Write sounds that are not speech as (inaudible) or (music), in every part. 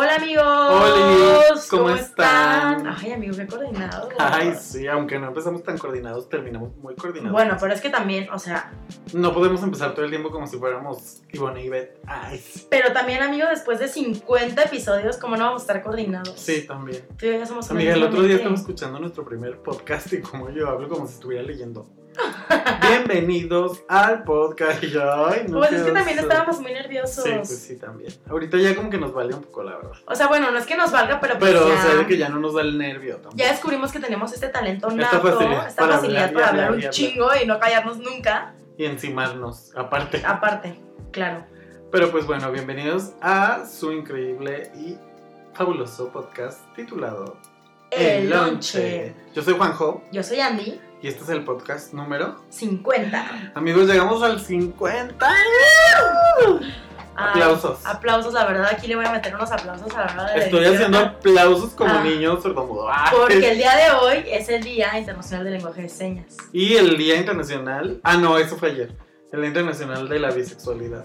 Hola amigos. Hola, ¿cómo están? Ay, amigos, qué coordinados. Ay, sí, aunque no empezamos tan coordinados, terminamos muy coordinados. Bueno, pero es que también, o sea, No podemos empezar todo el tiempo como si fuéramos Ivonne y Beth. Ay, sí. pero también amigos, después de 50 episodios, ¿cómo no vamos a estar coordinados? Sí, también. Tú y yo ya somos Amiga, el otro día estaba escuchando nuestro primer podcast y como yo hablo como si estuviera leyendo. (laughs) Bienvenidos al podcast. Ay, no Pues es que también estábamos muy nerviosos. Sí, pues sí, también. Ahorita ya como que nos vale un poco, la verdad. O sea, bueno, no es que nos valga, pero pues Pero, ya, o sea, de que ya no nos da el nervio tampoco. ya descubrimos que tenemos este talento Esta nato, facilidad esta para facilidad hablar y para hablar un chingo y no callarnos nunca. Y encimarnos, aparte. Aparte, claro. Pero pues bueno, bienvenidos a su increíble y fabuloso podcast titulado El lonche. Yo soy Juanjo Yo soy Andy, y este es el podcast número. 50. Amigos, llegamos al 50. Ay, Aplausos. aplausos, la verdad, aquí le voy a meter unos aplausos a la hora de Estoy haciendo aplausos como Ah. niño sordomudo. Ah, Porque el día de hoy es el Día Internacional del Lenguaje de Señas. Y el Día Internacional. Ah, no, eso fue ayer. El Día Internacional de la Bisexualidad.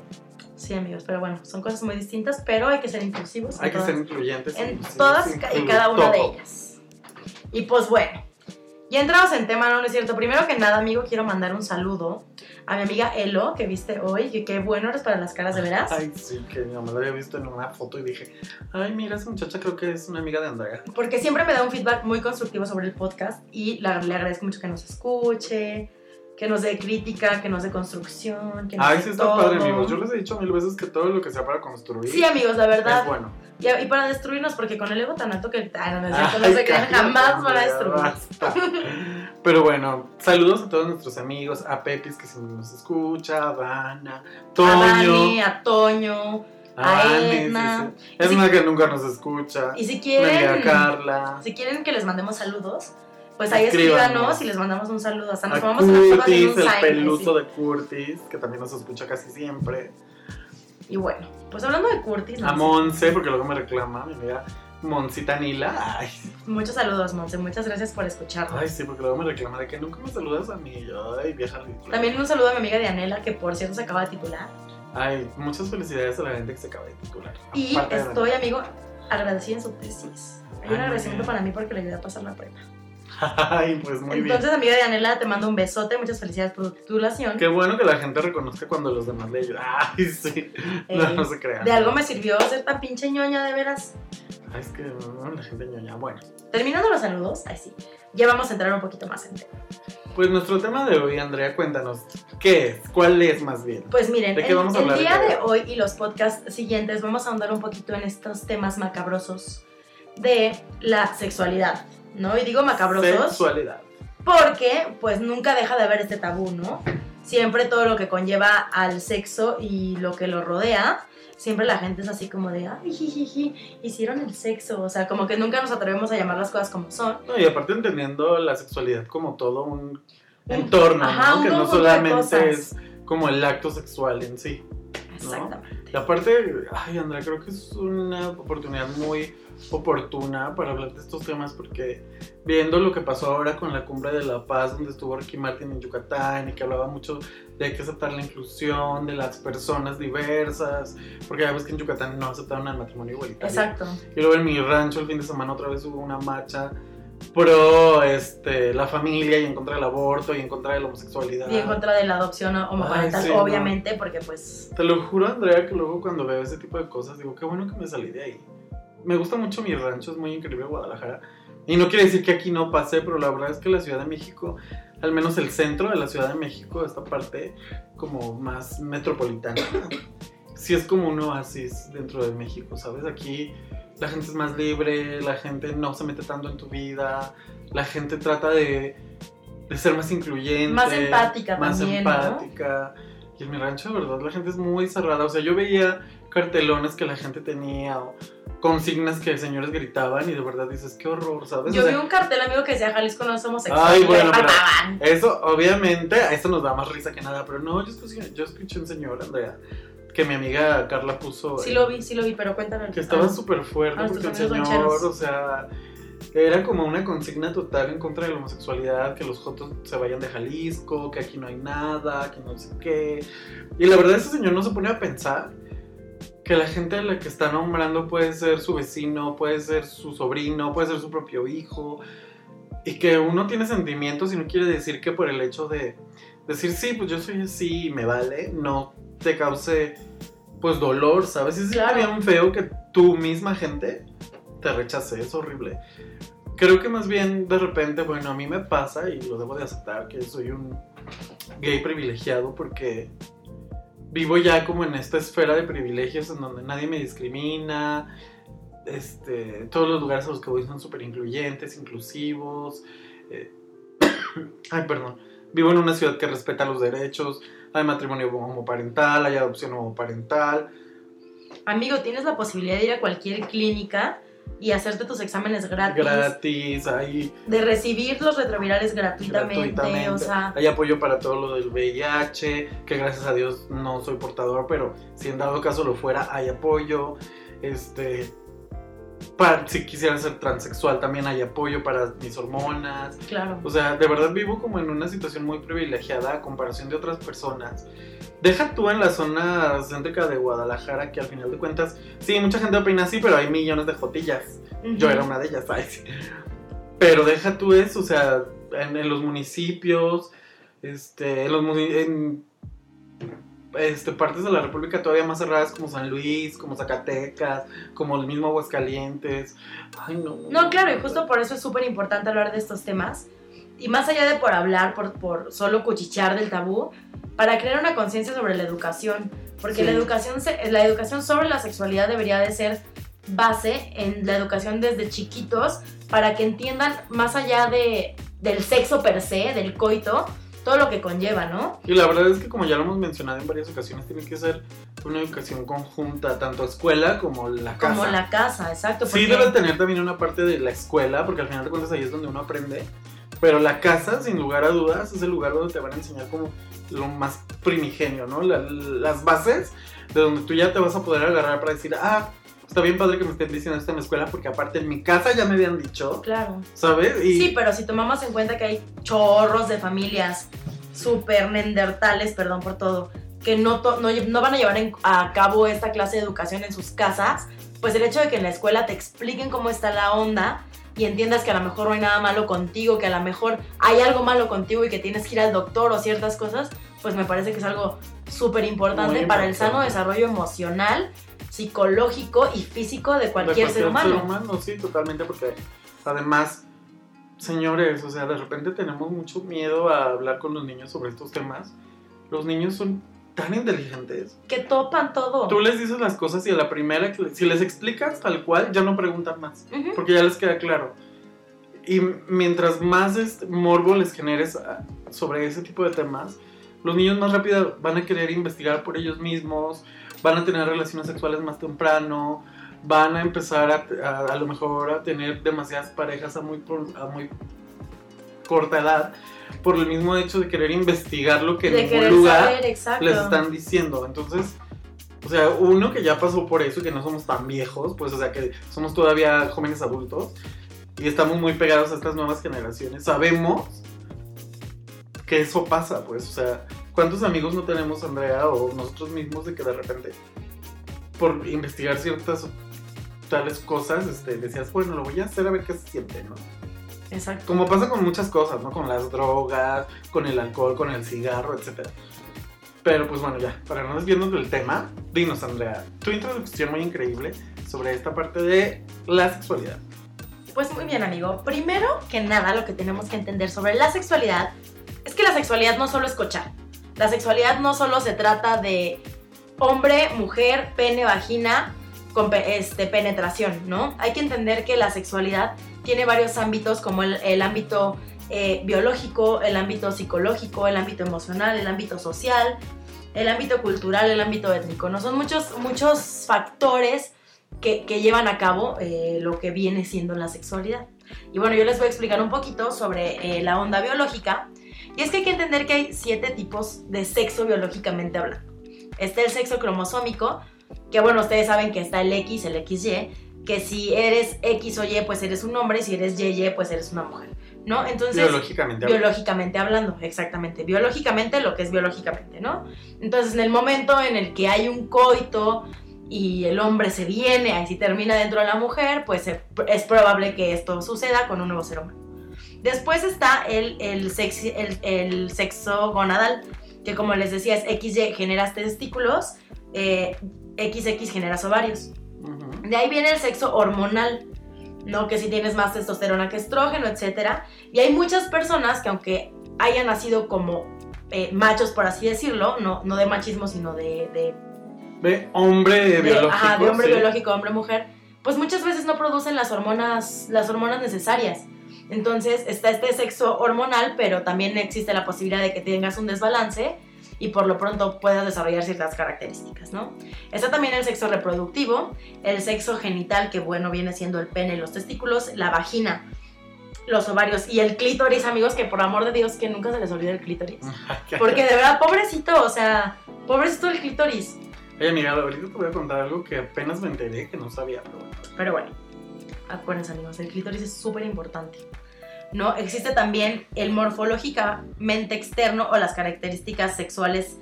Sí, amigos, pero bueno, son cosas muy distintas, pero hay que ser inclusivos Hay que todas, ser incluyentes. en inclusivos, todas y cada una de ellas. Y pues bueno, ya entramos en tema, no, no es cierto. Primero que nada, amigo, quiero mandar un saludo a mi amiga Elo, que viste hoy, que qué bueno eres para las caras de veras. Ay, sí, que mi mamá la había visto en una foto y dije, ay, mira, esa muchacha creo que es una amiga de Andrea. Porque siempre me da un feedback muy constructivo sobre el podcast y la- le agradezco mucho que nos escuche, que nos dé crítica, que nos dé construcción, que nos Ay, sí está todo. padre, amigos. Yo les he dicho mil veces que todo lo que sea para construir Sí, amigos, la verdad. es bueno. Y, y para destruirnos, porque con el ego tan alto que. Ah, no, no cierto, no Ay, se crean, jamás van a ya destruir. basta. Pero bueno, saludos a todos nuestros amigos, a Pepis que siempre nos escucha, a Dana, A Toño, Dani, a Toño. a Edna. sí. Es si- una que nunca nos escucha. Y si quieren. Carla. Si quieren que les mandemos saludos, pues ahí Escríbanos. escríbanos y les mandamos un saludo. Hasta nos A tomamos una foto un el sign, peluso así. de Curtis, que también nos escucha casi siempre. Y bueno, pues hablando de Curtis, A ¿no? Monse, porque luego me reclama, mi amiga Moncita Nila. Ay, muchos saludos, Monse. Muchas gracias por escucharnos. ay, sí, porque luego me reclama de que nunca me saludas a mí. Ay, vieja ridícula. También un saludo a mi amiga Dianela, que por cierto se acaba de titular. Ay, muchas felicidades a la gente que se acaba de titular. Y Aparte estoy, amigo, agradecida en su tesis. Hay un Ay, agradecimiento para mí porque le ayudé a pasar la prueba. Ay, pues muy Entonces, amiga Dianela, te mando un besote. Muchas felicidades por tu titulación. bien. Qué bueno que la gente reconozca cuando los demás le ayudan. Ay, sí. No, Eh, no se crean. De algo me sirvió ser tan pinche ñoña, de veras. Ay, es que no, la gente ñoña. Bueno, Terminando los saludos, ahí sí. Ya vamos a entrar un poquito más en tema. pues nuestro tema de hoy, Andrea, cuéntanos. ¿Qué es? ¿Cuál es más bien? Pues miren, ¿De qué el, vamos a hablar el día de de hoy y los podcasts siguientes vamos a ahondar un poquito en estos temas macabrosos de la sexualidad, ¿no? Y digo macabrosos Sexualidad. porque pues nunca deja de haber este tabú, ¿no? Siempre todo lo que conlleva al sexo y lo que lo rodea, siempre la gente es así como de, ay, jijiji, hicieron el sexo, o sea, como que nunca nos atrevemos a llamar las cosas como son. No, y aparte entendiendo la sexualidad como todo un entorno, ajá, ¿no? un Que no solamente es como el acto sexual en sí. Exactamente. Y aparte, ay, Andrea, creo que es una oportunidad muy oportuna para hablar de estos temas porque viendo lo que pasó ahora con la cumbre de la paz donde estuvo Ricky Martin en Yucatán y que hablaba mucho de hay que aceptar la inclusión de las personas diversas porque ya ves que en Yucatán no aceptaron el matrimonio igualitario Exacto. y luego en mi rancho el fin de semana otra vez hubo una marcha pro este, la familia y en contra del aborto y en contra de la homosexualidad. Y en contra de la adopción homoparental, Ay, sí, no. obviamente, porque pues Te lo juro, Andrea, que luego cuando veo ese tipo de cosas digo, qué bueno que me salí de ahí. Me gusta mucho mi rancho, es muy increíble Guadalajara. Y no quiere decir que aquí no pase, pero la verdad es que la Ciudad de México, al menos el centro de la Ciudad de México, esta parte como más metropolitana, (coughs) sí es como un oasis dentro de México, ¿sabes? Aquí la gente es más libre, la gente no se mete tanto en tu vida, la gente trata de, de ser más incluyente. Más empática más también, ¿no? empática. Y en mi rancho, de verdad, la gente es muy cerrada. O sea, yo veía cartelones que la gente tenía o consignas que señores gritaban y de verdad dices, qué horror, ¿sabes? yo O vi un cartel, amigo, que decía Jalisco no somos sexuales. Ay, y bueno, pero-. Eso, obviamente, a eso nos da más risa que nada, pero no, yo escuché, yo escuché un señor, Andrea, que mi amiga Carla puso. Sí eh, lo vi, sí lo vi, pero cuéntame. Que estaba Ah, súper fuerte a porque el señor, rancheros. o sea, era como una consigna total en contra de la homosexualidad, que los jotos se vayan de Jalisco, que aquí no hay nada, que no sé qué. Y la verdad ese señor no se pone a pensar que la gente a la que está nombrando puede ser su vecino, puede ser su sobrino, puede ser su propio hijo, y que uno tiene sentimientos y no quiere decir que por el hecho de decir sí, pues yo soy así y me vale, no te cause pues dolor, ¿sabes? Es Claro. bien feo que tu misma gente te rechace, es horrible. Creo que más bien de repente, bueno, a mí me pasa y lo debo de aceptar que soy un gay privilegiado porque vivo ya como en esta esfera de privilegios en donde nadie me discrimina, este, todos los lugares a los que voy son súper incluyentes, inclusivos. eh, (coughs) ay, perdón. Vivo en una ciudad que respeta los derechos, hay matrimonio homoparental, hay adopción homoparental. Amigo, tienes la posibilidad de ir a cualquier clínica y hacerte tus exámenes gratis. gratis, hay, de recibir los retrovirales gratuitamente, gratuitamente, o sea, hay apoyo para todo lo del VIH, que gracias a Dios no soy portador, pero si en dado caso lo fuera, hay apoyo. Este, para, si quisiera ser transexual, también hay apoyo para mis hormonas. claro. O sea, de verdad vivo como en una situación muy privilegiada a comparación de otras personas. Deja tú en la zona céntrica de Guadalajara, que al final de cuentas, sí, mucha gente opina así, pero hay millones de jotillas. Yo Ujú. era una de ellas, ¿sabes? Pero deja tú eso, o sea, en, en los municipios, este, en los muni- en, este, partes de la República todavía más cerradas como San Luis, como Zacatecas, como el mismo Aguascalientes. Ay, no. No, claro, y justo por eso es súper importante hablar de estos temas. Y más allá de por hablar, por, por solo cuchichear del tabú, para crear una conciencia sobre la educación. Porque Sí. la, educación se- la educación sobre la sexualidad debería de ser base en la educación desde chiquitos para que entiendan más allá de, del sexo per se, del coito, todo lo que conlleva, ¿no? Y la verdad es que como ya lo hemos mencionado en varias ocasiones, tiene que ser una educación conjunta, tanto escuela como la casa. Como la casa, exacto. Sí, debe tener también una parte de la escuela, porque al final de cuentas ahí es donde uno aprende. Pero la casa, sin lugar a dudas, es el lugar donde te van a enseñar como lo más primigenio, ¿no? La- las bases de donde tú ya te vas a poder agarrar para decir, ah, está bien padre que me estén diciendo esto en la escuela, porque aparte en mi casa ya me habían dicho, Claro. ¿sabes? Y Sí, pero si tomamos en cuenta que hay chorros de familias súper nendertales, perdón por todo, que no, to- no, no van a llevar a cabo esta clase de educación en sus casas, pues el hecho de que en la escuela te expliquen cómo está la onda y entiendas que a lo mejor no hay nada malo contigo, que a lo mejor hay algo malo contigo y que tienes que ir al doctor o ciertas cosas, pues me parece que es algo súper importante para el sano desarrollo emocional, psicológico y físico de de cualquier, ser humano. Sí, totalmente, porque además, señores, o sea, de repente tenemos mucho miedo a hablar con los niños sobre estos temas. Los niños son tan inteligentes. Que topan todo. Tú les dices las cosas y a la primera, que- si les explicas tal cual, ya no preguntan más, Ujú. porque ya les queda claro. Y mientras más este morbo les generes ah, sobre ese tipo de temas, los niños más rápido van a querer investigar por ellos mismos, van a tener relaciones sexuales más temprano, van a empezar a, a, a lo mejor a tener demasiadas parejas a muy, por- a muy corta edad, por el mismo hecho de querer investigar lo que en ningún lugar saber, les están diciendo. Entonces, o sea, uno que ya pasó por eso y que no somos tan viejos, pues, o sea, que somos todavía jóvenes adultos y estamos muy pegados a estas nuevas generaciones, sabemos que eso pasa, pues, o sea, ¿cuántos amigos no tenemos, Andrea, o nosotros mismos, de que de repente, por investigar ciertas tales cosas, este, decías, bueno, lo voy a hacer a ver qué se siente, ¿no? Exacto. Como pasa con muchas cosas, ¿no? Con las drogas, con el alcohol, con el cigarro, etc. Pero pues bueno, ya, para no desviarnos del tema, dinos, Andrea, tu introducción muy increíble sobre esta parte de la sexualidad. Pues muy bien, amigo. Primero que nada, lo que tenemos que entender sobre la sexualidad es que la sexualidad no solo es cochar. La sexualidad no solo se trata de hombre, mujer, pene, vagina, con este, penetración, ¿no? Hay que entender que la sexualidad tiene varios ámbitos, como el, ámbito eh, biológico, el ámbito psicológico, el ámbito emocional, el ámbito social, el ámbito cultural, el ámbito étnico, ¿no? Son muchos, muchos factores que, que llevan a cabo eh, lo que viene siendo la sexualidad. Y bueno, yo les voy a explicar un poquito sobre eh, la onda biológica. Y es que hay que entender que hay siete tipos de sexo biológicamente hablando. Está el sexo cromosómico, que bueno, ustedes saben que está el X, el XY, que si eres X o Y, pues eres un hombre, y si eres YY, pues eres una mujer, ¿no? Entonces, Biológicamente. hablando. biológicamente hablando, exactamente. Biológicamente lo que es biológicamente, ¿no? Entonces, en el momento en el que hay un coito y el hombre se viene, ahí si termina dentro de la mujer, pues es probable que esto suceda con un nuevo ser humano. Después está el, el, el, sexo gonadal, que como les decía es XY generas testículos, eh, XX generas ovarios. De ahí viene el sexo hormonal, ¿no? Que si tienes más testosterona que estrógeno, etc. Y hay muchas personas que aunque hayan nacido como eh, machos, por así decirlo, no, no de machismo, sino de... de, hombre biológico. Ajá, de hombre biológico, hombre-mujer, pues muchas veces no producen las hormonas, las hormonas necesarias. Entonces está este sexo hormonal, pero también existe la posibilidad de que tengas un desbalance y por lo pronto puedas desarrollar ciertas características, ¿no? Está también el sexo reproductivo, el sexo genital, que bueno, viene siendo el pene, los testículos, la vagina, los ovarios y el clítoris, amigos, que por amor de Dios que nunca se les olvide el clítoris. (laughs) Porque de verdad, pobrecito, o sea, pobrecito el clítoris. Oye, mira, ahorita te voy a contar algo que apenas me enteré que no sabía, pero bueno. Pero bueno, acuérdense, amigos, el clítoris es súper importante. ¿no? Existe también el morfológicamente externo o las características sexuales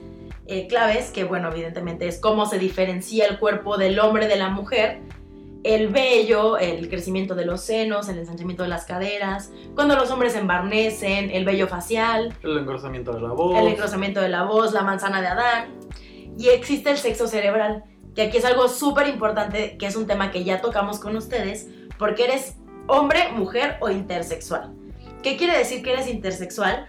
eh, claves, que bueno, evidentemente es cómo se diferencia el cuerpo del hombre de la mujer, el vello, el crecimiento de los senos, el ensanchamiento de las caderas, cuando los hombres embarnecen, el vello facial, el engrosamiento de la voz, el engrosamiento de la voz, la manzana de Adán, y existe el sexo cerebral, que aquí es algo súper importante, que es un tema que ya tocamos con ustedes, porque eres hombre, mujer o intersexual. ¿Qué quiere decir que eres intersexual?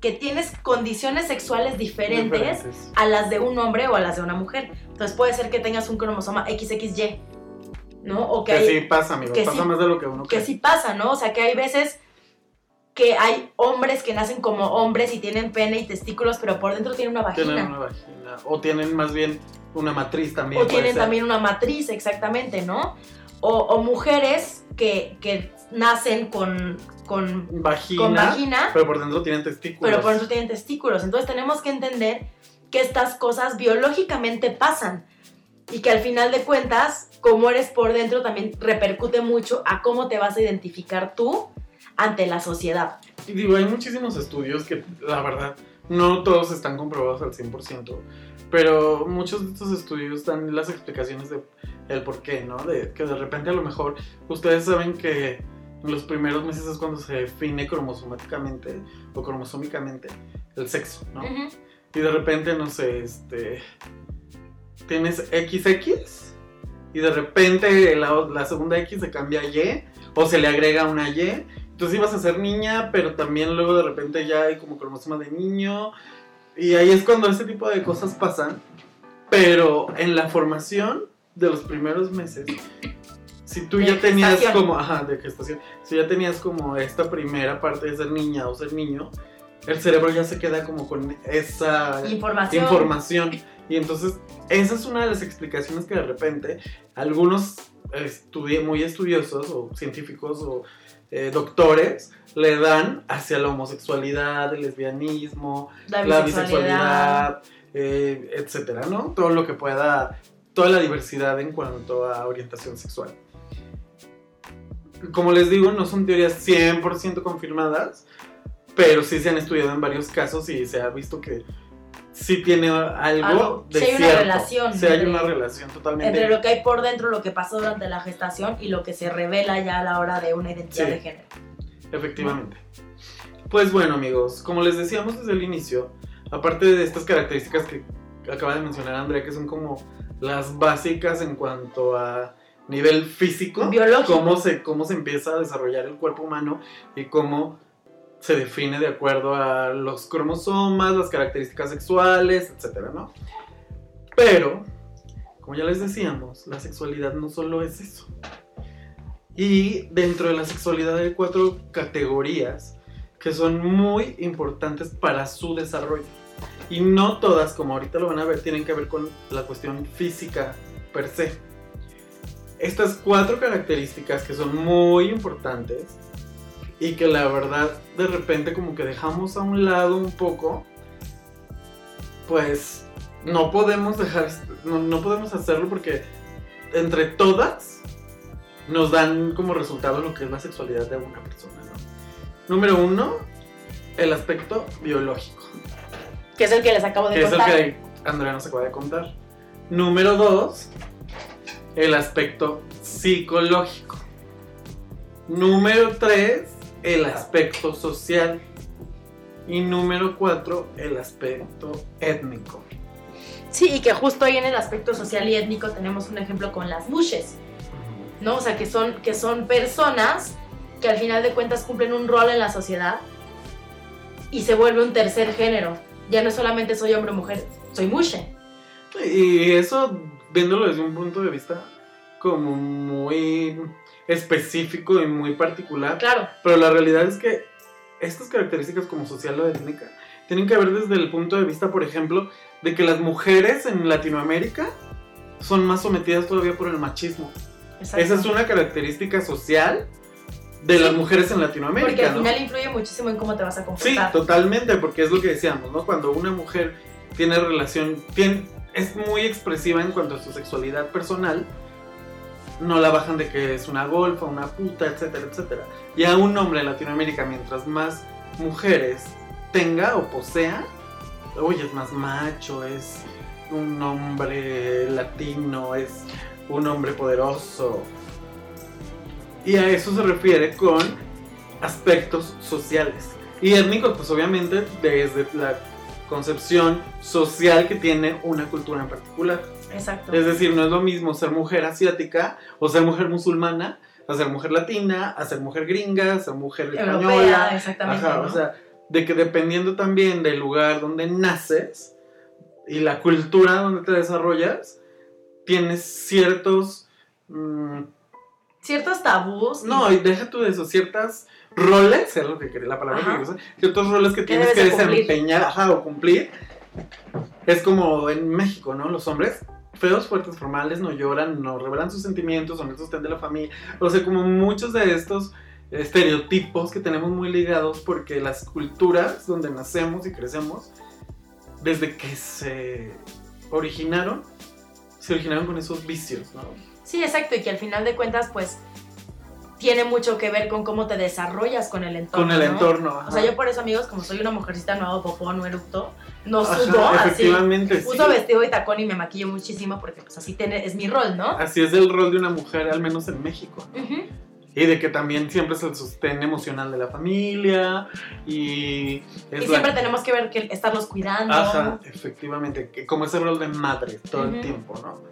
Que tienes condiciones sexuales diferentes, a las de un hombre o a las de una mujer. Entonces puede ser que tengas un cromosoma XXY, ¿no? O que, sí pasa, amigo. pasa más de lo que uno cree. Que sí pasa, ¿no? O sea, que hay veces que hay hombres que nacen como hombres y tienen pene y testículos, pero por dentro tienen una vagina. Tienen una vagina. O tienen más bien una matriz también. O tienen también una matriz, exactamente, ¿no? O, mujeres que, que, nacen con, con vagina, pero por dentro tienen testículos. Pero por dentro tienen testículos. Entonces tenemos que entender que estas cosas biológicamente pasan y que al final de cuentas, como eres por dentro también repercute mucho a cómo te vas a identificar tú ante la sociedad. Y digo, hay muchísimos estudios que la verdad no todos están comprobados al 100%, pero muchos de estos estudios dan las explicaciones de el por qué, ¿no? De que de repente a lo mejor ustedes saben que en los primeros meses es cuando se define cromosomáticamente o cromosómicamente el sexo, ¿no? Y de repente, no sé, este. Tienes XX y de repente la, segunda X se cambia a Y o se le agrega una Y. Entonces ibas a ser niña, pero también luego de repente ya hay como cromosoma de niño. Y ahí es cuando ese tipo de cosas pasan. Pero en la formación de los primeros meses si tú ya tenías como, ajá, de gestación, si ya tenías como esta primera parte de ser niña o ser niño, el cerebro ya se queda como con esa información. información. Y entonces, esa es una de las explicaciones que de repente algunos muy estudiosos o científicos o eh, doctores le dan hacia la homosexualidad, el lesbianismo, la bisexualidad, eh, etcétera, ¿no? Todo lo que pueda, toda la diversidad en cuanto a orientación sexual como les digo, no son teorías 100% confirmadas, pero sí se han estudiado en varios casos y se ha visto que sí tiene algo, de sí hay una relación. Sí hay una relación totalmente. Entre lo que hay por dentro, lo que pasó durante la gestación y lo que se revela ya a la hora de una identidad de género. Efectivamente. Pues bueno, amigos, como les decíamos desde el inicio, aparte de estas características que acaba de mencionar Andrea, que son como las básicas en cuanto a nivel físico, biológico, cómo se, cómo se empieza a desarrollar el cuerpo humano y cómo se define de acuerdo a los cromosomas, las características sexuales, etcétera, ¿no? Pero, como ya les decíamos, la sexualidad no solo es eso. Y dentro de la sexualidad hay cuatro categorías que son muy importantes para su desarrollo. Y no todas, como ahorita lo van a ver, tienen que ver con la cuestión física per se estas cuatro características que son muy importantes y que la verdad de repente como que dejamos a un lado un poco, pues no podemos dejar, no, podemos hacerlo porque entre todas nos dan como resultado lo que es la sexualidad de una persona, ¿no? Número uno, el aspecto biológico. Que es el que les acabo de contar. Que es el que Andrea nos acaba de contar. Número dos, el aspecto psicológico. Número 3, el aspecto social. Y número 4, el aspecto étnico. Sí, y que justo ahí en el aspecto social y étnico tenemos un ejemplo con las mushes, ¿no? O sea, que son, que son personas que al final de cuentas cumplen un rol en la sociedad y se vuelve un tercer género. Ya no solamente soy hombre o mujer, soy mushe. Y eso, viéndolo desde un punto de vista como muy específico y muy particular. Claro. Pero la realidad es que estas características como social o étnica tienen que ver desde el punto de vista, por ejemplo, de que las mujeres en Latinoamérica son más sometidas todavía por el machismo. Exacto. Esa es una característica social de las Sí. mujeres en Latinoamérica. Porque al ¿no? final influye muchísimo en cómo te vas a Sí, comportar. totalmente, porque es lo que decíamos, ¿no? Cuando una mujer tiene relación, tiene, es muy expresiva en cuanto a su sexualidad personal, no la bajan de que es una golfa, una puta, etcétera, etcétera. Y a un hombre en Latinoamérica, mientras más mujeres tenga o posea, oye, es más macho, es un hombre latino, es un hombre poderoso. Y a eso se refiere con aspectos sociales. Y étnicos, pues obviamente desde la concepción social que tiene una cultura en particular. Exacto. Es decir, no es lo mismo ser mujer asiática o ser mujer musulmana, a ser mujer latina, a ser mujer gringa, a ser mujer Europea, española. exactamente. Ajá, ¿no? o sea, de que dependiendo también del lugar donde naces y la cultura donde te desarrollas, tienes ciertos... mm, Ciertos tabús. no, y deja tú de eso, ciertas roles, es lo que quería la palabra Ajá. que usar, ciertos roles que tienes que desempeñar ajá, o cumplir. Es como en México, ¿no? Los hombres feos, fuertes, formales, no lloran, no revelan sus sentimientos, son el sostén de la familia. O sea, como muchos de estos estereotipos que tenemos muy ligados porque las culturas donde nacemos y crecemos, desde que se originaron, se originaron con esos vicios, ¿no? Sí, exacto, y que al final de cuentas, pues, tiene mucho que ver con cómo te desarrollas con el entorno. Con el ¿no? entorno. ajá. O sea, yo por eso, amigos, como soy una mujercita nueva, popó, no eructo, no Ajá, subo así. efectivamente, sí. Uso vestido y tacón y me maquillo muchísimo porque pues así tiene- es mi rol, ¿no? Así es el rol de una mujer, al menos en México. ¿no? Y de que también siempre es el sostén emocional de la familia y es Y la- siempre tenemos que ver que estarlos cuidando. Ajá, efectivamente, que como ese rol de madre todo el Ujú. tiempo, ¿no?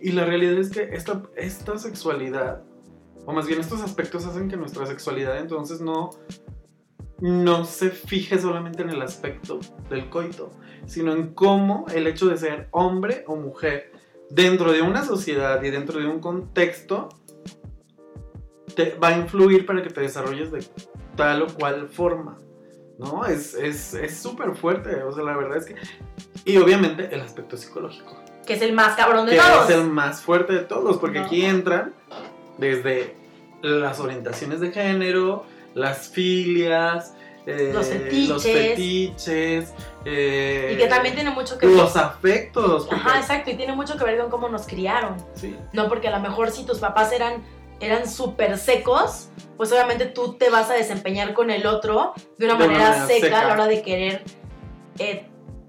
Y la realidad es que esta, esta sexualidad, o más bien estos aspectos hacen que nuestra sexualidad entonces no, no se fije solamente en el aspecto del coito, sino en cómo el hecho de ser hombre o mujer dentro de una sociedad y dentro de un contexto te va a influir para que te desarrolles de tal o cual forma. ¿No? Es es súper fuerte. O sea, la verdad es que. Y obviamente el aspecto psicológico. Que es el más cabrón de Que todos. es el más fuerte de todos. Porque No. aquí entran desde las orientaciones de género, las filias, eh, Los fetiches. los fetiches, eh, Y que también tiene mucho que ver. los afectos. Ajá, exacto, y tiene mucho que ver con cómo nos criaron. sí. No, porque a lo mejor si tus papás eran eran súper secos, pues obviamente tú te vas a desempeñar con el otro de una De manera, manera seca, seca. a la hora de querer eh,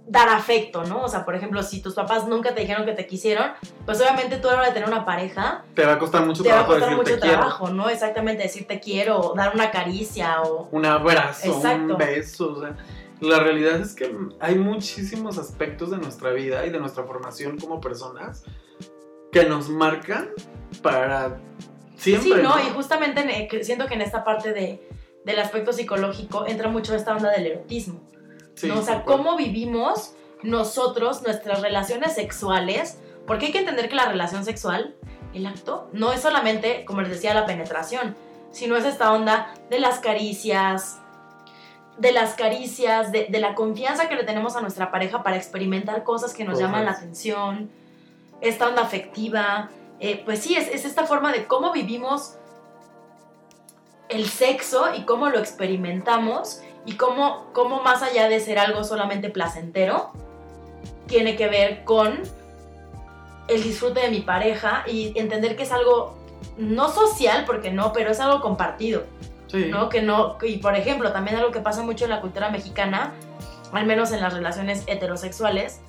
dar afecto, ¿no? O sea, por ejemplo, si tus papás nunca te dijeron que te quisieron, pues obviamente tú a la hora de tener una pareja, Te va a costar mucho te va a trabajo costar decir mucho te quiero. trabajo, ¿no? Exactamente, decir te quiero, o dar una caricia, o... un abrazo, Exacto. un beso. O sea, la realidad es que hay muchísimos aspectos de nuestra vida y de nuestra formación como personas que nos marcan para siempre. sí, ¿no? Y justamente en- eh, siento que en esta parte de, del aspecto psicológico entra mucho esta onda del erotismo. Sí, ¿no? O sea, cómo vivimos nosotros nuestras relaciones sexuales, porque hay que entender que la relación sexual, el acto, no es solamente, como les decía, la penetración, sino es esta onda de las caricias, de las caricias, de, de la confianza que le tenemos a nuestra pareja para experimentar cosas que nos llaman la atención, esta onda afectiva, eh, pues sí, es, es esta forma de cómo vivimos el sexo y cómo lo experimentamos y cómo, cómo más allá de ser algo solamente placentero, tiene que ver con el disfrute de mi pareja y entender que es algo no social, porque no, pero es algo compartido, Sí. ¿no? Que no, y por ejemplo, también algo que pasa mucho en la cultura mexicana, al menos en las relaciones heterosexuales,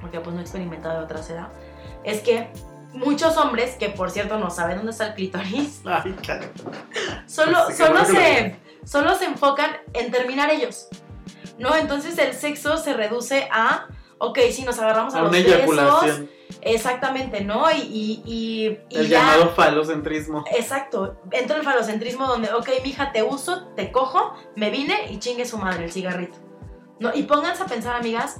porque pues no he experimentado de otra edad, es que muchos hombres, que por cierto no saben dónde está el clítoris, (laughs) Ay, solo, Pues solo, se, solo se enfocan en terminar ellos. ¿No? Entonces el sexo se reduce a, ok, si nos agarramos a, A los besos, exactamente, ¿no? Y, y, y, y El ya, llamado falocentrismo. exacto, entra el falocentrismo donde, ok, mija, te uso, te cojo, me vine y chingue su madre el cigarrito. ¿No? Y pónganse a pensar, amigas,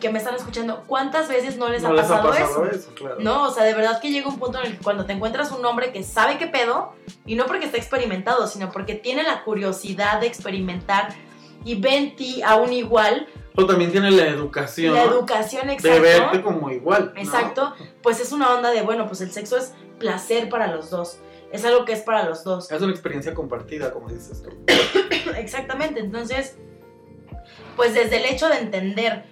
que me están escuchando, ¿cuántas veces no les no ha les ha pasado, eso? eso, claro. No, o sea, de verdad que llega un punto en el que cuando te encuentras un hombre que sabe qué pedo, y no porque esté experimentado, sino porque tiene la curiosidad de experimentar y ve en ti aún igual, O también tiene la educación la educación de exacto, verte como igual. ¿no? exacto, pues es una onda de, bueno, pues el sexo es placer para los dos, es algo que es para los dos. Es una experiencia compartida, como dices tú. (coughs) Exactamente, entonces, pues desde el hecho de entender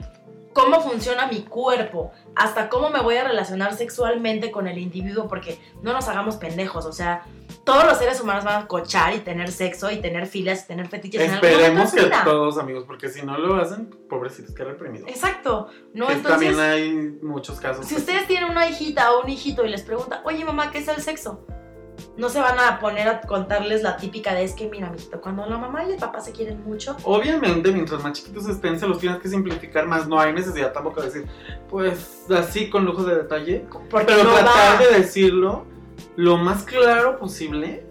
cómo funciona mi cuerpo, hasta cómo me voy a relacionar sexualmente con el individuo, porque no nos hagamos pendejos, o sea, todos los seres humanos van a cochar y tener sexo y tener filas y tener fetiches Esperemos que todos, amigos, porque si no lo hacen, pobrecitos, que reprimidos. Exacto, ¿no? Que Entonces, también hay muchos casos. si ustedes tienen una hijita o un hijito y les pregunta, oye mamá, ¿qué es el sexo? No se van a poner a contarles la típica de es que, mira, mijito, cuando la mamá y el papá se quieren mucho, Obviamente, mientras más chiquitos estén, se los tienes que simplificar más. No hay necesidad tampoco de decir, pues así con lujo de detalle. porque Pero no tratar va. de decirlo lo más claro posible,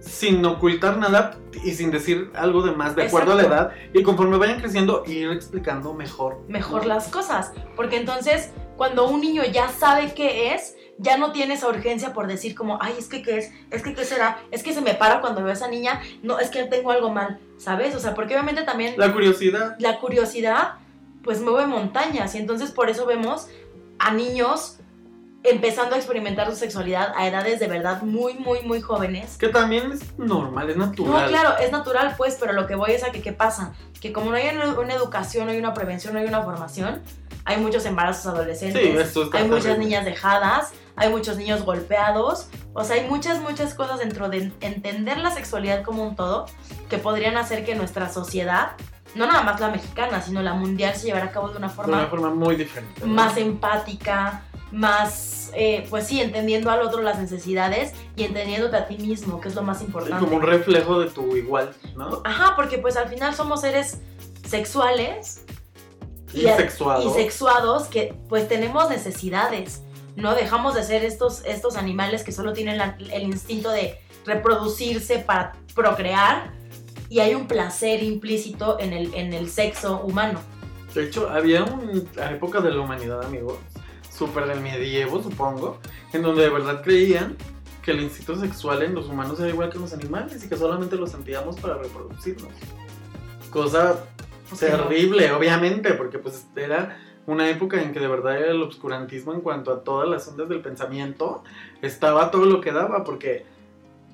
sin ocultar nada y sin decir algo de más, de acuerdo a la edad. Y conforme vayan creciendo, ir explicando mejor. mejor ¿no? las cosas. Porque entonces, cuando un niño ya sabe qué es, ya no tiene esa urgencia por decir como, ay, es que qué es, es que qué será, es que se me para cuando veo a esa niña, no, es que tengo algo mal, ¿sabes? O sea, porque obviamente también La curiosidad. la curiosidad, pues mueve montañas y entonces por eso vemos a niños empezando a experimentar su sexualidad a edades de verdad muy, muy, muy jóvenes. Que también es normal, es No, natural. claro, es natural, pues, pero lo que voy es a que qué pasa, que como no hay una educación, no hay una prevención, no hay una formación, hay muchos embarazos adolescentes, Sí, hay muchas niñas dejadas, hay muchos niños golpeados, o sea, hay muchas, muchas cosas dentro de entender la sexualidad como un todo que podrían hacer que nuestra sociedad, no nada más la mexicana, sino la mundial, se llevara a cabo de una De forma una forma muy diferente. más empática, más, eh, pues sí, entendiendo al otro las necesidades y entendiéndote a ti mismo, que es lo más Sí, importante. como un reflejo de tu igual, ¿no? Ajá, porque pues al final somos seres sexuales Y a- sexuado. y sexuados que pues tenemos necesidades, ¿no? Dejamos de ser estos, estos animales que solo tienen la- el instinto de reproducirse para procrear y hay un placer implícito en el, en el sexo humano. De hecho, había una época de la humanidad, amigos, súper del medievo, supongo, en donde de verdad creían que el instinto sexual en los humanos era igual que en los animales y que solamente lo sentíamos para reproducirnos. Cosa Pues no. terrible, obviamente, porque pues era una época en que de verdad el obscurantismo en cuanto a todas las ondas del pensamiento, estaba todo lo que daba, porque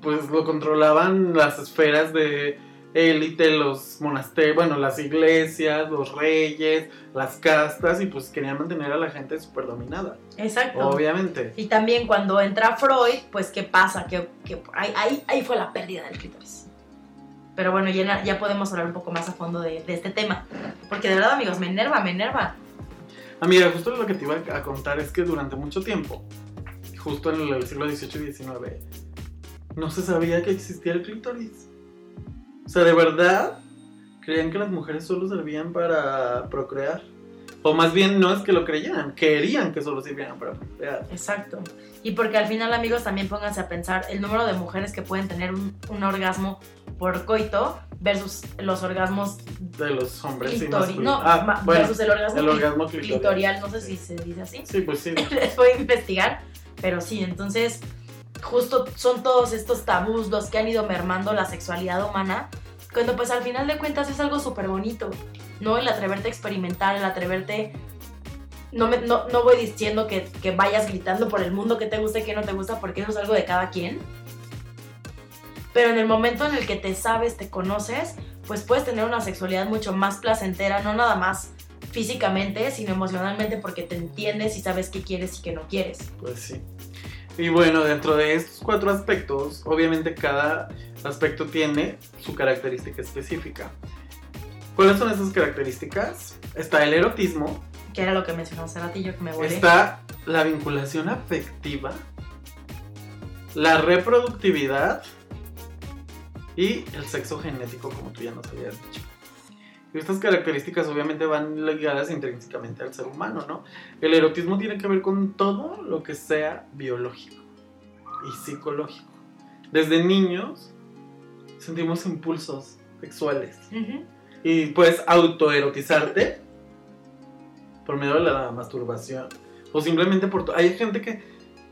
pues lo controlaban las esferas de élite, los monasterios, bueno, las iglesias, los reyes, las castas, y pues querían mantener a la gente súper dominada, Exacto. obviamente. Y también cuando entra Freud, pues ¿qué pasa? Que, que ahí, ahí, ahí fue la pérdida del clítoris. Pero bueno, ya, ya podemos hablar un poco más a fondo de, de este tema. Porque de verdad, amigos, me enerva, me enerva. Amiga, justo lo que te iba a contar es que durante mucho tiempo, justo en el siglo XVIII y XIX, no se sabía que existía el clítoris. O sea, de verdad, creían que las mujeres solo servían para procrear. O más bien no es que lo creyeran, querían que solo sirvieran para procrear. Exacto. Y porque al final, amigos, también pónganse a pensar el número de mujeres que pueden tener un, un orgasmo por coito versus los orgasmos De los hombres clitori-. No, Ah, bueno, versus el orgasmo, el orgasmo clitorial. clitorial. No sé si se dice así. Sí, pues sí. (laughs) les voy a investigar, pero sí, entonces justo son todos estos tabús los que han ido mermando la sexualidad humana, cuando pues al final de cuentas es algo súper bonito, ¿no? El atreverte a experimentar, el atreverte... No, me- no, no voy diciendo que, que vayas gritando por el mundo que te gusta y que no te gusta, porque eso es algo de cada quien. Pero en el momento en el que te sabes, te conoces, pues puedes tener una sexualidad mucho más placentera, no nada más físicamente, sino emocionalmente porque te entiendes y sabes qué quieres y qué no quieres. Pues sí. Y bueno, dentro de estos cuatro aspectos, obviamente cada aspecto tiene su característica específica. ¿Cuáles son esas características? Está el erotismo, Que era lo que mencionó hace ratillo que me volé. está la vinculación afectiva, la reproductividad y el sexo genético, como tú ya nos habías dicho. Y estas características obviamente van ligadas intrínsecamente al ser humano, ¿no? El erotismo tiene que ver con todo lo que sea biológico y psicológico. Desde niños sentimos impulsos sexuales Ujú. y puedes autoerotizarte por medio de la masturbación o simplemente por hay gente que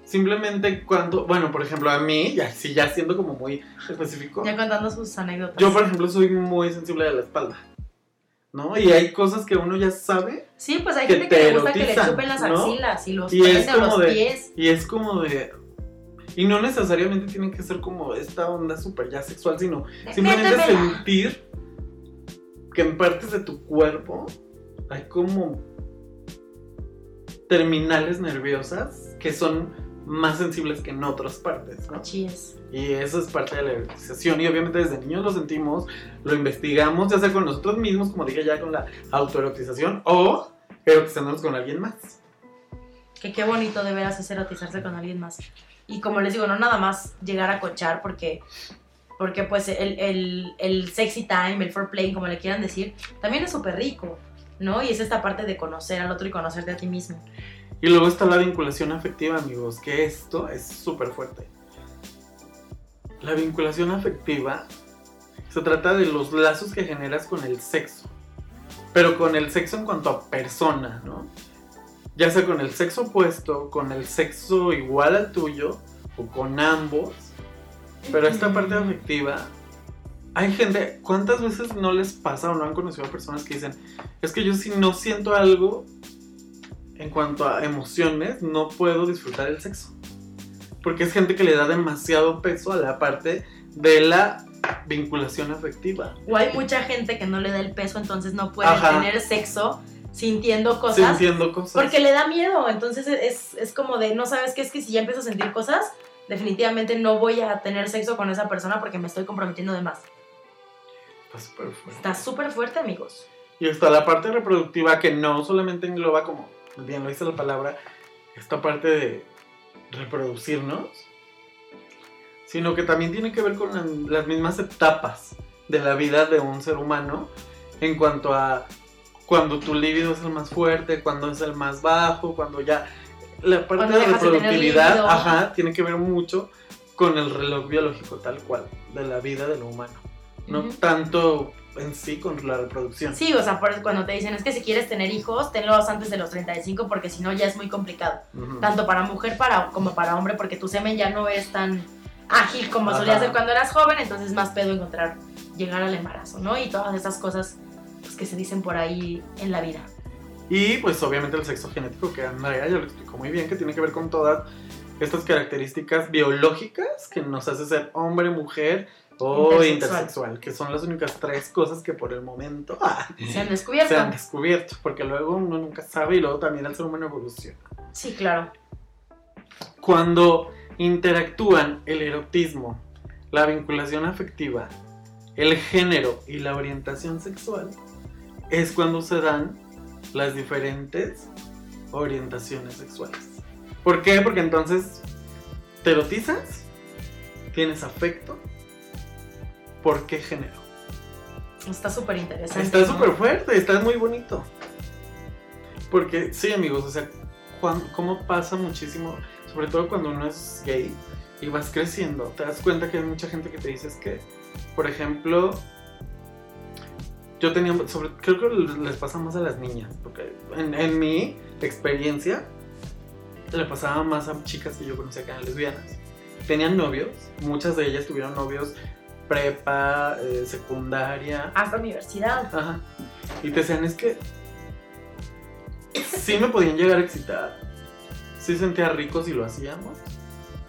simplemente cuando bueno por ejemplo a mí ya sí ya siendo como muy específico Ya contando sus anécdotas. yo por ejemplo soy muy sensible de la espalda no y hay cosas que uno ya sabe Sí, pues hay que gente que le gusta que le erotizan, chupen las ¿no? axilas y los Y pies es o los como de- pies. y es como de y no necesariamente tienen que ser como esta onda súper ya sexual sino Simplemente sentir que en partes de tu cuerpo hay como terminales nerviosas que son más sensibles que en otras partes, ¿no? Así es. Y eso es parte de la erotización y obviamente desde niños lo sentimos, lo investigamos, ya sea con nosotros mismos, como dije ya con la autoerotización o erotizándonos con alguien más. Que qué bonito de veras es erotizarse con alguien más. Y como les digo, no nada más llegar a cochar porque, porque pues el, el, el sexy time, el foreplay, como le quieran decir, también es súper rico, ¿no? Y es esta parte de conocer al otro y conocerte a ti mismo. Y luego está la vinculación afectiva, amigos, que esto es súper fuerte. La vinculación afectiva se trata de los lazos que generas con el sexo. Pero con el sexo en cuanto a persona, ¿no? Ya sea con el sexo opuesto, con el sexo igual al tuyo, o con ambos. Pero esta parte afectiva, hay gente, ¿cuántas veces no les pasa o no han conocido a personas que dicen, es que yo si no siento algo en cuanto a emociones, no puedo disfrutar el sexo? Porque es gente que le da demasiado peso a la parte de la vinculación afectiva. O hay mucha gente que no le da el peso, entonces no puede Ajá. tener sexo sintiendo cosas. Sintiendo cosas. Porque le da miedo, entonces es, es como de, no sabes qué es que si ya empiezo a sentir cosas, definitivamente no voy a tener sexo con esa persona porque me estoy comprometiendo de más. Está súper fuerte. Está súper fuerte, amigos. Y está la parte reproductiva que no solamente engloba, como bien lo dice la palabra, esta parte de reproducirnos, sino que también tiene que ver con la- las mismas etapas de la vida de un ser humano en cuanto a cuando tu libido es el más fuerte, cuando es el más bajo, cuando ya la parte de reproductividad, líbido. ajá, tiene que ver mucho con el reloj biológico tal cual de la vida de lo humano, no tanto en sí con la reproducción. Sí, o sea, por cuando te dicen es que si quieres tener hijos, tenlos antes de los 35 porque si no ya es muy complicado. Tanto para mujer para, como para hombre porque tu semen ya no es tan ágil como Ajá. solía ser cuando eras joven, entonces es más pedo encontrar, llegar al embarazo, ¿no? Y todas esas cosas pues, que se dicen por ahí en la vida. Y pues obviamente el sexo genético, que Andrea ya lo explicó muy bien, que tiene que ver con todas estas características biológicas que nos hace ser hombre, mujer o Intersexual. intersexual, que son las únicas tres cosas que por el momento (laughs) ah, Se han descubierto. se han descubierto, porque luego uno nunca sabe y luego también el ser humano evoluciona. Sí, claro. Cuando interactúan el erotismo, la vinculación afectiva, el género y la orientación sexual, es cuando se dan las diferentes orientaciones sexuales. ¿Por qué? Porque entonces te erotizas, tienes afecto. ¿Por qué género? Está súper interesante. Está ¿no? súper fuerte, está muy bonito. Porque, sí, amigos, o sea, cómo pasa muchísimo, sobre todo cuando uno es gay y vas creciendo, te das cuenta que hay mucha gente que te dice es que, por ejemplo, yo tenía, sobre, creo que les pasa más a las niñas, porque en, en mi experiencia le pasaba más a chicas que yo conocía que eran lesbianas. Tenían novios, muchas de ellas tuvieron novios prepa, eh, secundaria, Hasta universidad. Ajá. Y te decían, es que sí me podían llegar a excitar. Sí sentía rico si lo hacíamos.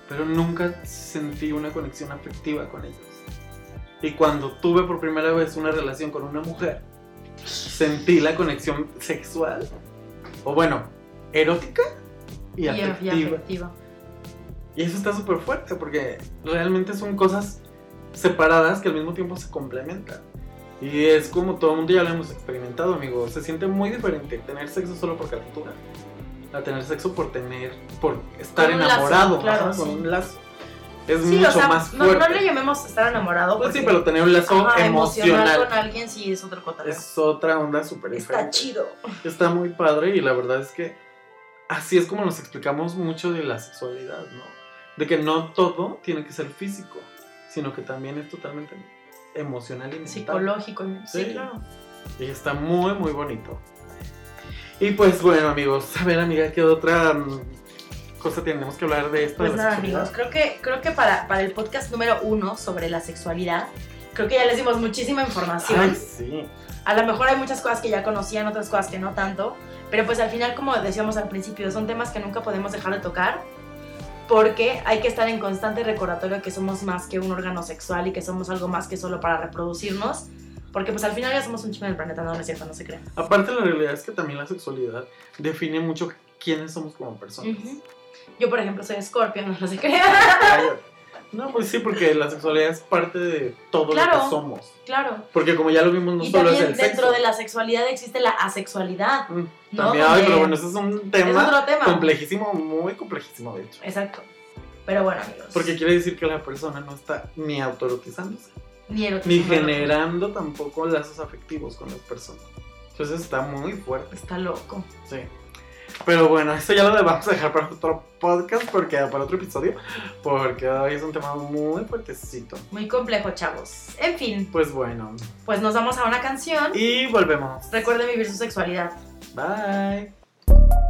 Pero nunca sentí una conexión afectiva con ellos. Y cuando tuve por primera vez una relación con una mujer, sentí la conexión sexual. O bueno, erótica y Y, y afectiva. afectiva. Y eso está súper fuerte porque realmente son cosas separadas que al mismo tiempo se complementan. Y es como todo el mundo ya lo hemos experimentado, amigos. Se siente muy diferente tener sexo solo por calentura a tener sexo por tener, por estar Con lazo, enamorado, claro, ajá, con un lazo. Es Sí, mucho o sea, más no, fuerte. no le llamemos estar enamorado. Pues sí, pero tener un lazo Ajá, emocional con alguien sí es otro cotorreo. es otra onda súper Está chido. Está muy padre y la verdad es que así es como nos explicamos mucho de la sexualidad, ¿no? De que no todo tiene que ser físico, sino que también es totalmente emocional y mental. Psicológico. Sí, Sí. claro. Y está muy, muy bonito. Y pues bueno, amigos, a ver, amiga, ¿qué otra mm, cosa tenemos que hablar de esto? Pues de nada, amigos, creo que, creo que para, para el podcast número uno sobre la sexualidad, creo que ya les dimos muchísima información. Ay, sí. A lo mejor hay muchas cosas que ya conocían, otras cosas que no tanto, pero pues al final, como decíamos al principio, son temas que nunca podemos dejar de tocar porque hay que estar en constante recordatorio que somos más que un órgano sexual y que somos algo más que solo para reproducirnos, porque pues al final ya somos un chingo del planeta, no, no es cierto, no se crean. Aparte, la realidad es que también la sexualidad define mucho quiénes somos como personas. Yo, por ejemplo, soy Scorpio, no, no se crean. No, pues sí, porque la sexualidad es parte de todo lo Claro. que somos. claro. Porque como ya lo vimos, no y solo es el dentro sexo. de la sexualidad existe la asexualidad. Mm, ¿no? También, ay, Donde- pero bueno, ese es un tema otro tema. complejísimo, muy complejísimo, de hecho. Exacto. Pero bueno, amigos. Porque quiere decir que la persona no está ni autoerotizándose, ni, ni generando tampoco lazos afectivos con las personas. Entonces está muy fuerte, Está loco. sí. Pero bueno, esto ya lo vamos a dejar para otro podcast, porque para otro episodio, porque hoy es un tema muy fuertecito. Muy complejo, chavos. En fin, Pues bueno, pues nos vamos a una canción. y volvemos. Recuerden vivir su sexualidad. Bye.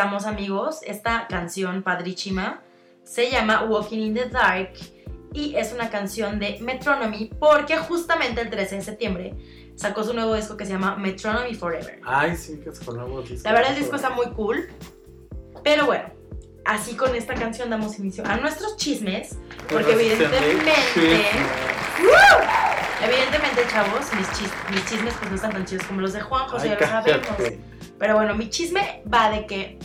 Ya regresamos, amigos. Esta canción padrísima se llama Walking in the Dark y es una canción de Metronomy porque justamente el 13 de septiembre sacó su nuevo disco que se llama Metronomy Forever. Ay, sí, que se nuevo disco. La verdad el disco está muy cool, pero bueno, así con esta canción damos inicio a nuestros chismes, porque evidentemente, evidentemente chavos, mis, chis- mis chismes pues no están tan chidos como los de Juan José, Ay, ya lo sabemos. cállate. Pero bueno, mi chisme va de que,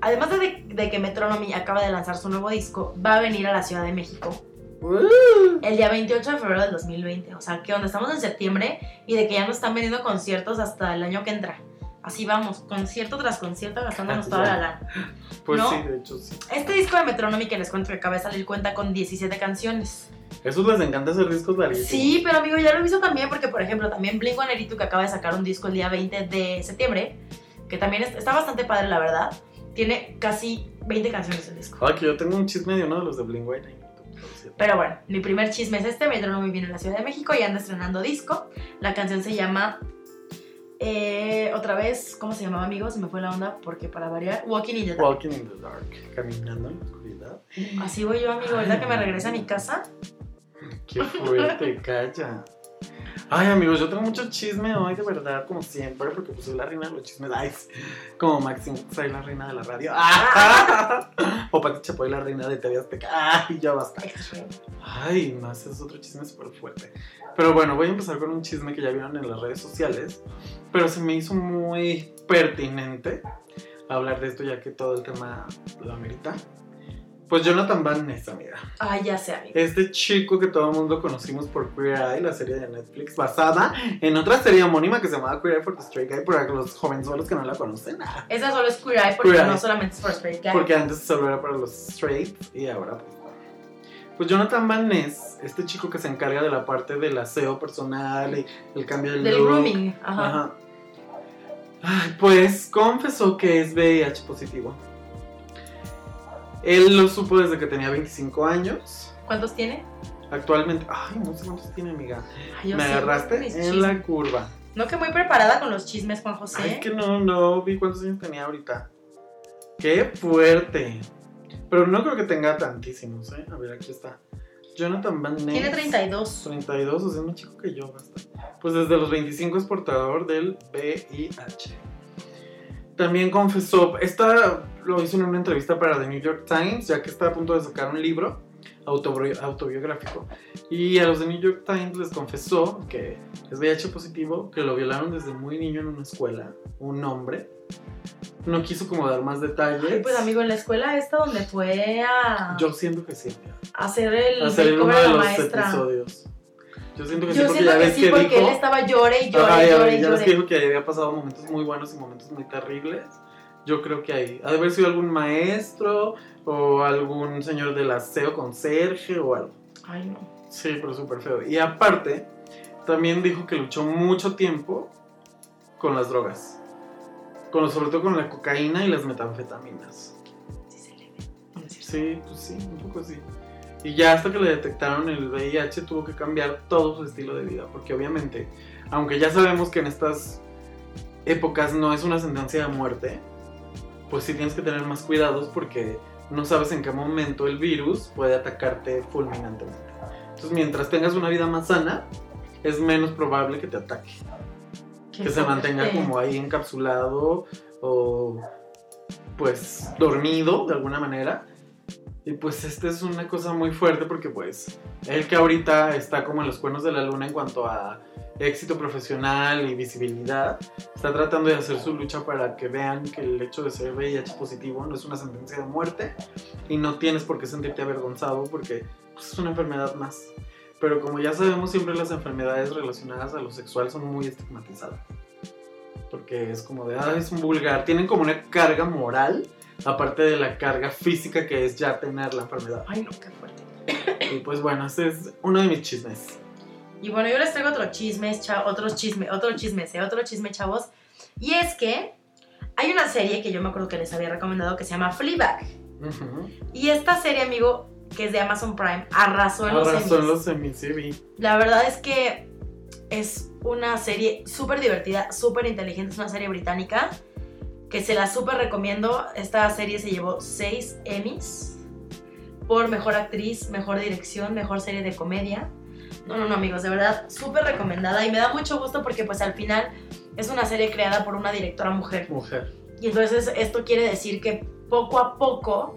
además de, de que Metronomy acaba de lanzar su nuevo disco, va a venir a la Ciudad de México Uh, el día 28 de febrero del 2020. O sea, que donde estamos en septiembre y de que ya nos están vendiendo conciertos hasta el año que entra. Así vamos, concierto tras concierto, gastándonos toda la lana. (laughs) Pues ¿No? sí, de hecho sí. Este disco de Metronomy que les cuento que acaba de salir cuenta con 17 canciones. Esos les encanta hacer discos larguísimos. Sí, pero amigo, ya lo he visto también porque, por ejemplo, también Blink-182 que acaba de sacar un disco el día 20 de septiembre, que también es- está bastante padre, la verdad. Tiene casi 20 canciones el disco. Ah, que yo tengo un chisme de uno de los de Bling White. Pero bueno, mi primer chisme es este. Metronomy viene a la Ciudad de México y anda estrenando disco. La canción se llama... eh, otra vez, ¿cómo se llamaba, amigo? Se me fue la onda porque para variar... Walking in the Dark. Walking in the Dark, caminando en la oscuridad. Así voy yo, amigo. Ahorita que me regrese a mi casa. Qué fuerte, calla. Ay, amigos, yo tengo mucho chisme hoy, de verdad, como siempre, porque pues soy la reina de los chismes. Ay, como Maxine, soy la reina de la radio. (laughs) O Pati Chapoy, la reina de TV Azteca. Ay, ya basta. Ay, no, ese es otro chisme súper fuerte. Pero bueno, voy a empezar con un chisme que ya vieron en las redes sociales, pero se me hizo muy pertinente hablar de esto ya que todo el tema lo amerita. Pues Jonathan Van Ness, amiga. Ay, ya sé, amigo. Este chico que todo el mundo conocimos por Queer Eye, la serie de Netflix, basada en otra serie homónima que se llamaba Queer Eye for the Straight Guy, para los jovenzuelos que no la conocen. ah, Esa solo es Queer Eye porque Queer Eye. no solamente es for straight guy. Porque antes solo era para los straight y ahora pues. Pues Jonathan Van Ness, este chico que se encarga de la parte del aseo personal y el cambio del Del look. grooming. Ajá. Ajá. Ay, pues confesó que es VIH positivo. Él lo supo desde que tenía 25 años. ¿Cuántos tiene? Actualmente, ay, no sé cuántos tiene, amiga. Ay, Me sí, agarraste en chismes. la curva. No que muy preparada con los chismes, Juan José. Ay, que no, no vi cuántos años tenía ahorita. Qué fuerte. Pero no creo que tenga tantísimos, ¿eh? A ver, aquí está. Jonathan Van Ness. Tiene 32. 32, o sea, es más chico que yo, basta. Pues desde los 25 es portador del VIH. También confesó, esta lo hizo en una entrevista para The New York Times, ya que está a punto de sacar un libro autobiográfico. Y a los de New York Times les confesó que es VIH positivo, que lo violaron desde muy niño en una escuela, un hombre. No quiso como dar más detalles. Ay, pues amigo, en la escuela esta donde fue a Yo siento que sí. a hacer el Hacer makeover uno de los maestra. episodios. Yo siento que sí, porque ya que ves sí, que porque dijo... él estaba llore y llore, Ajá, ya, llore, ya ves llore. que dijo que había pasado momentos muy buenos y momentos muy terribles. Yo creo que ahí ha de haber sido algún maestro o algún señor del aseo conserje o algo. Ay, no. Sí, pero súper feo. Y aparte, también dijo que luchó mucho tiempo con las drogas. Con, sobre todo con la cocaína y las metanfetaminas. Sí se le ve. No. Sí, pues sí, un poco sí. Y ya hasta que le detectaron el VIH tuvo que cambiar todo su estilo de vida, porque obviamente, aunque ya sabemos que en estas épocas no es una sentencia de muerte, pues sí tienes que tener más cuidados porque no sabes en qué momento el virus puede atacarte fulminantemente. Entonces, mientras tengas una vida más sana, es menos probable que te ataque Qué que se mantenga como ahí encapsulado o pues dormido de alguna manera. Y pues esta es una cosa muy fuerte porque pues él que ahorita está como en los cuernos de la luna en cuanto a éxito profesional y visibilidad, está tratando de hacer su lucha para que vean que el hecho de ser VIH positivo no es una sentencia de muerte y no tienes por qué sentirte avergonzado porque pues, es una enfermedad más. Pero como ya sabemos, siempre las enfermedades relacionadas a lo sexual son muy estigmatizadas. Porque es como de, ah, es un vulgar. Tienen como una carga moral, aparte de la carga física que es ya tener la enfermedad. Ay, no, qué fuerte. Y pues bueno, ese es uno de mis chismes. Y bueno, yo les traigo otro chisme, otros chisme, otro chisme, otro chisme, chavos. Y es que hay una serie que yo me acuerdo que les había recomendado que se llama Fleabag. Y esta serie, amigo, que es de Amazon Prime, arrasó en los Arrasó en los semis, sí vi. La verdad es que es una serie súper divertida, súper inteligente. Es una serie británica que se la súper recomiendo. Esta serie se llevó 6 Emmys por mejor actriz, mejor dirección, mejor serie de comedia. No, no, no, amigos, de verdad, súper recomendada y me da mucho gusto porque pues al final es una serie creada por una directora mujer. Mujer. Y entonces esto quiere decir que poco a poco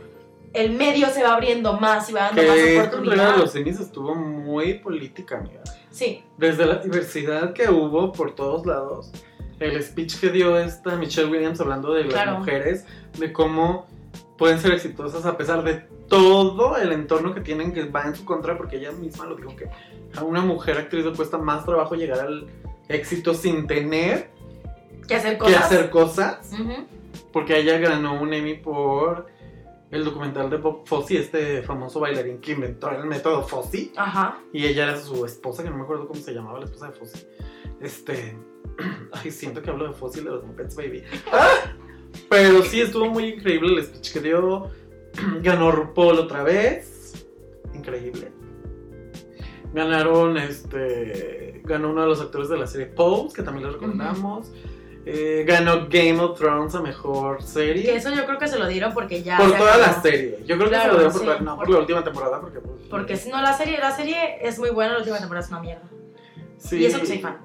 el medio se va abriendo más y va dando más Que esta entrega de oportunidad. los Emmys estuvo muy política, amiga. Sí, Desde la diversidad que hubo por todos lados, el speech que dio esta Michelle Williams hablando de las Claro. mujeres, de cómo pueden ser exitosas a pesar de todo el entorno que tienen que va en su contra, porque ella misma lo dijo que a una mujer actriz le cuesta más trabajo llegar al éxito sin tener que hacer que cosas. hacer cosas, Ujú. porque ella ganó un Emmy por el documental de Bob Fosse, este famoso bailarín que inventó el método Fosse. Ajá. Y ella era su esposa, que no me acuerdo cómo se llamaba, la esposa de Fossi. Este. (clears throat) Ay, siento que hablo de Fossi de los Muppets Baby. ¡Ah! (laughs) Pero sí, estuvo muy increíble el speech que dio. (clears throat) Ganó RuPaul otra vez. Increíble. Ganaron, este. Ganó uno de los actores de la serie Pose, que también les recomendamos. Eh, ganó Game of Thrones a mejor Que serie. eso yo creo que se lo dieron porque ya. Por toda acabó. la serie. Yo creo que se lo dieron por, sí. la, no, por la última temporada. Porque, pues, Porque si no, la serie, la serie es muy buena, la última temporada es una mierda. sí. Y eso que soy fan.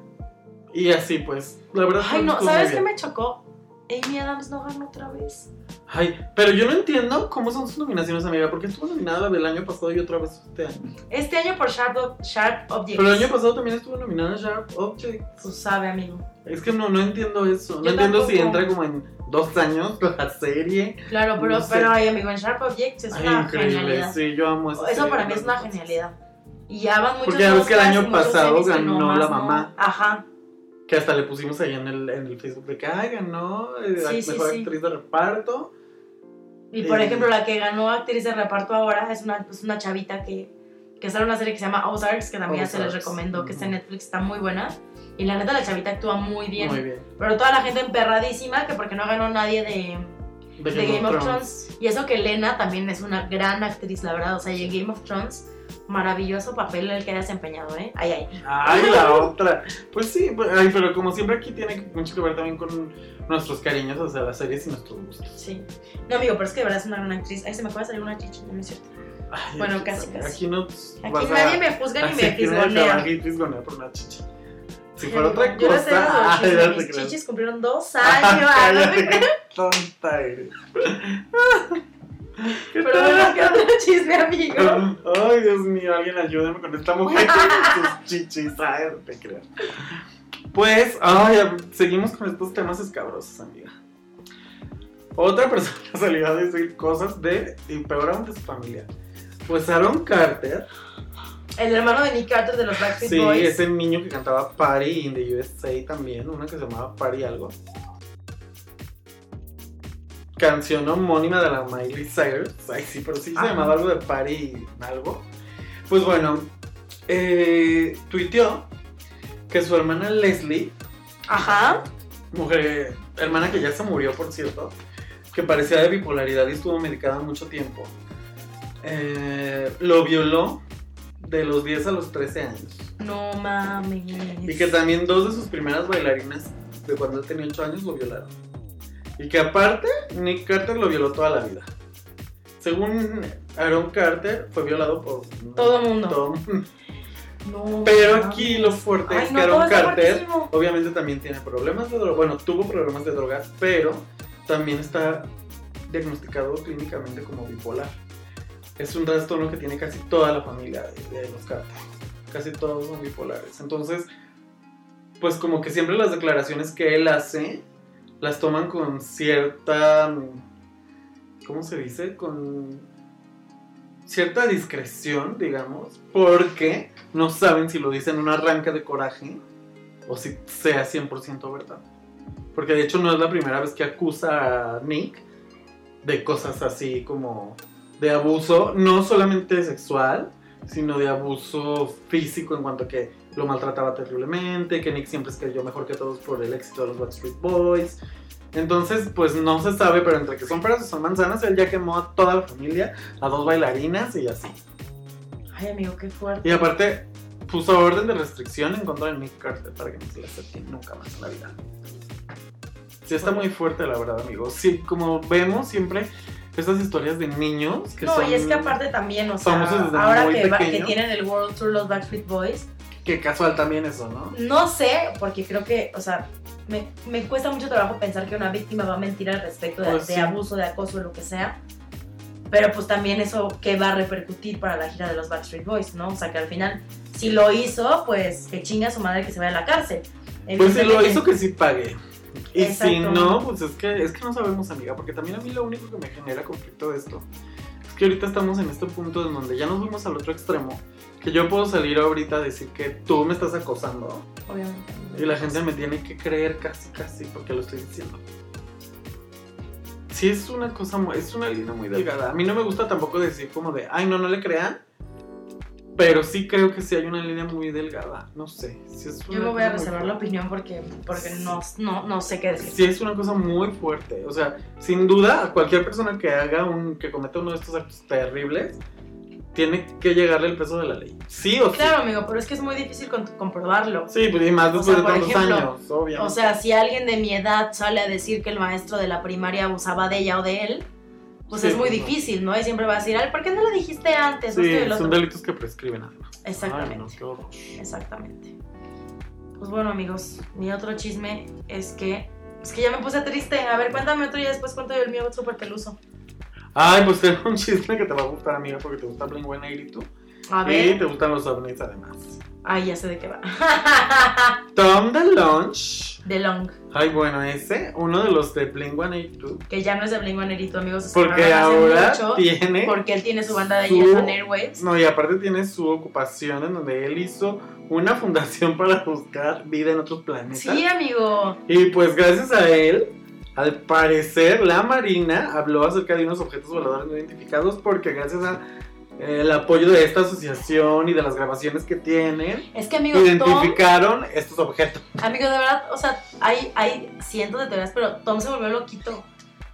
Y así pues, la verdad que Ay, no, estuvo ¿sabes qué me chocó? Amy Adams no ganó otra vez. Ay, pero yo no entiendo cómo son sus nominaciones, amiga, porque estuvo nominada del año pasado y otra vez este año. Este año por Sharp, Sharp Objects. Pero el año pasado también estuvo nominada Sharp Object. Tú sabes, amigo. Es que no, no entiendo eso. No entiendo si entra como en dos años la serie. Claro, pero, No sé. pero ay, amigo, en Sharp Objects es Ay, una increíble. genialidad. Sí, yo amo Eso serie. para mí es una genialidad. Y ya van muchos Porque ya ves que el año pasado ganó la no- mamá. Ajá. Que hasta le pusimos ahí en el, en el Facebook de que, ay, ganó eh, Sí, sí, mejor sí. actriz de reparto. Y por Eh. ejemplo, la que ganó actriz de reparto ahora es una, es una chavita que, que sale una serie que se llama Ozarks, que también ya se les Ozarks. recomendó, que está en. Netflix, está muy buena. Y la neta, la chavita actúa muy bien. Muy bien. Pero toda la gente emperradísima, que porque no ganó nadie de, De de Game of Thrones. Y eso que Lena también es una gran actriz, la verdad. O sea, y en Game of Thrones, maravilloso papel el que ha desempeñado, ¿eh? Ay, ay. Ay, la (laughs) otra. Pues sí, pues, ay, pero como siempre aquí tiene mucho que ver también con nuestros cariños hacia las series y nuestros gustos. Sí. No, amigo, pero es que de verdad es una gran actriz. Ay, se me acaba de salir una chichi, no es cierto. Ay, Bueno, aquí- casi, casi. Aquí no Aquí vas a- nadie me juzga ni me aquí nadie te va a fisgonea. por una chichi. Si fuera otra yo cosa, no (laughs) te mis chichis cumplieron dos (laughs) años. Cállate, qué tonta eres. ¿Qué Pero tal? ¿qué otro chisme, amigo? Ay, Dios mío, alguien ayúdame con esta mujer con sus chichis. Ay, no te creas. Pues, ay, seguimos con estos temas escabrosos, amiga. Otra persona (laughs) salió a decir cosas de, y peor aún, de su familia. Pues Aaron Carter, El hermano de Nick Carter de los Backstreet sí, Boys. ese niño que cantaba Party in the USA también, una que se llamaba Party algo. Canción homónima de la Miley Cyrus. Ay, sí, pero sí se Ajá. llamaba algo de Party algo. Pues bueno, eh, tuiteó que su hermana Leslie, Ajá. mujer, hermana que ya se murió, por cierto, que parecía de bipolaridad y estuvo medicada mucho tiempo, eh, lo violó de los 10 a los 13 años. No mames. Y que también dos de sus primeras bailarinas de cuando él tenía 8 años lo violaron. Y que aparte, Nick Carter lo violó toda la vida. Según Aaron Carter, fue violado por Todo mundo. todo mundo. No Pero aquí lo fuerte Ay, es no, que Aaron Carter fuertísimo. obviamente también tiene problemas de drogas. Bueno, tuvo problemas de drogas, pero también está diagnosticado clínicamente como bipolar. Es un trastorno que tiene casi toda la familia de, de los Carter. Casi todos son bipolares. Entonces, pues como que siempre las declaraciones que él hace las toman con cierta... ¿Cómo se dice? Con cierta discreción, digamos, porque no saben si lo dice en un arranque de coraje o si sea 100% verdad. Porque de hecho no es la primera vez que acusa a Nick de cosas así como de abuso, no solamente sexual, sino de abuso físico en cuanto que lo maltrataba terriblemente, que Nick siempre se creyó mejor que todos por el éxito de los Backstreet Boys. Entonces, pues no se sabe, pero entre que son peras o son manzanas, él ya quemó a toda la familia, a dos bailarinas y así. Ay, amigo, qué fuerte. Y aparte, puso orden de restricción en contra de Nick Carter para que no se le acerque nunca más en la vida. Sí, está muy fuerte, la verdad, amigos. Sí, como vemos siempre estas historias de niños que no, son. y es que aparte también, o sea, ahora que, va- que tienen el World Tour los Backstreet Boys, Qué casual también eso, ¿no? No sé, porque creo que, o sea, me, me cuesta mucho trabajo pensar que una víctima va a mentir al respecto de, Pues de abuso, de acoso, lo que sea. Pero pues también eso que va a repercutir para la gira de los Backstreet Boys, ¿no? O sea, que al final, si lo hizo, pues que chinga a su madre que se vaya a la cárcel. Pues si lo hizo que sí pague. Y si no, pues es que, es que no sabemos, amiga, porque también a mí lo único que me genera conflicto de esto es que ahorita estamos en este punto en donde ya nos fuimos al otro extremo, que yo puedo salir ahorita a decir que tú me estás acosando Obviamente. y la gente me tiene que creer casi, casi porque lo estoy diciendo. Sí, es una cosa, es una línea muy delgada. A mí no me gusta tampoco decir como de, ay, no, no le crean. Pero sí creo que sí hay una línea muy delgada. No sé. sí es Yo me voy a reservar la opinión porque, porque no, no, no sé qué decir. Sí, es una cosa muy fuerte. O sea, sin duda, a cualquier persona que haga un, que cometa uno de estos actos terribles, tiene que llegarle el peso de la ley. Sí o sí. Claro, amigo, pero es que es muy difícil comprobarlo. Sí, pues y más O después sea, de tantos ejemplo, años, obviamente. O sea, si alguien de mi edad sale a decir que el maestro de la primaria abusaba de ella o de él, pues Sí, es muy pues difícil, ¿no? Y siempre va a decir, ay, ¿por qué no lo dijiste antes? Sí, y son delitos que prescriben además. Exactamente. Ay, no. Exactamente. Pues bueno, amigos, mi otro chisme es que. Es que ya me puse triste. A ver, cuéntame otro y después cuento yo el mío súper peluso. Ay, pues tengo un (laughs) chisme que te va a gustar, amiga, porque te gusta Blink 182 A y ver. te gustan los ovnis además. Ay, ya sé de qué va. (laughs) Tom DeLonge. de Long. Ay, bueno, ese, uno de los de Blink 182. Que ya no es de Blink One amigos. se Porque ahora mucho, tiene. Porque él tiene su banda de su- Yes on Airwaves. No, y aparte tiene su ocupación en donde él hizo una fundación para buscar vida en otros planetas. Sí, amigo. Y pues gracias a él, al parecer la Marina habló acerca de unos objetos voladores no identificados porque gracias a el apoyo de esta asociación y de las grabaciones que tienen, Es que, amigo, Tom. identificaron estos objetos. Amigo, de verdad, o sea, hay, hay cientos de teorías, pero Tom se volvió loquito.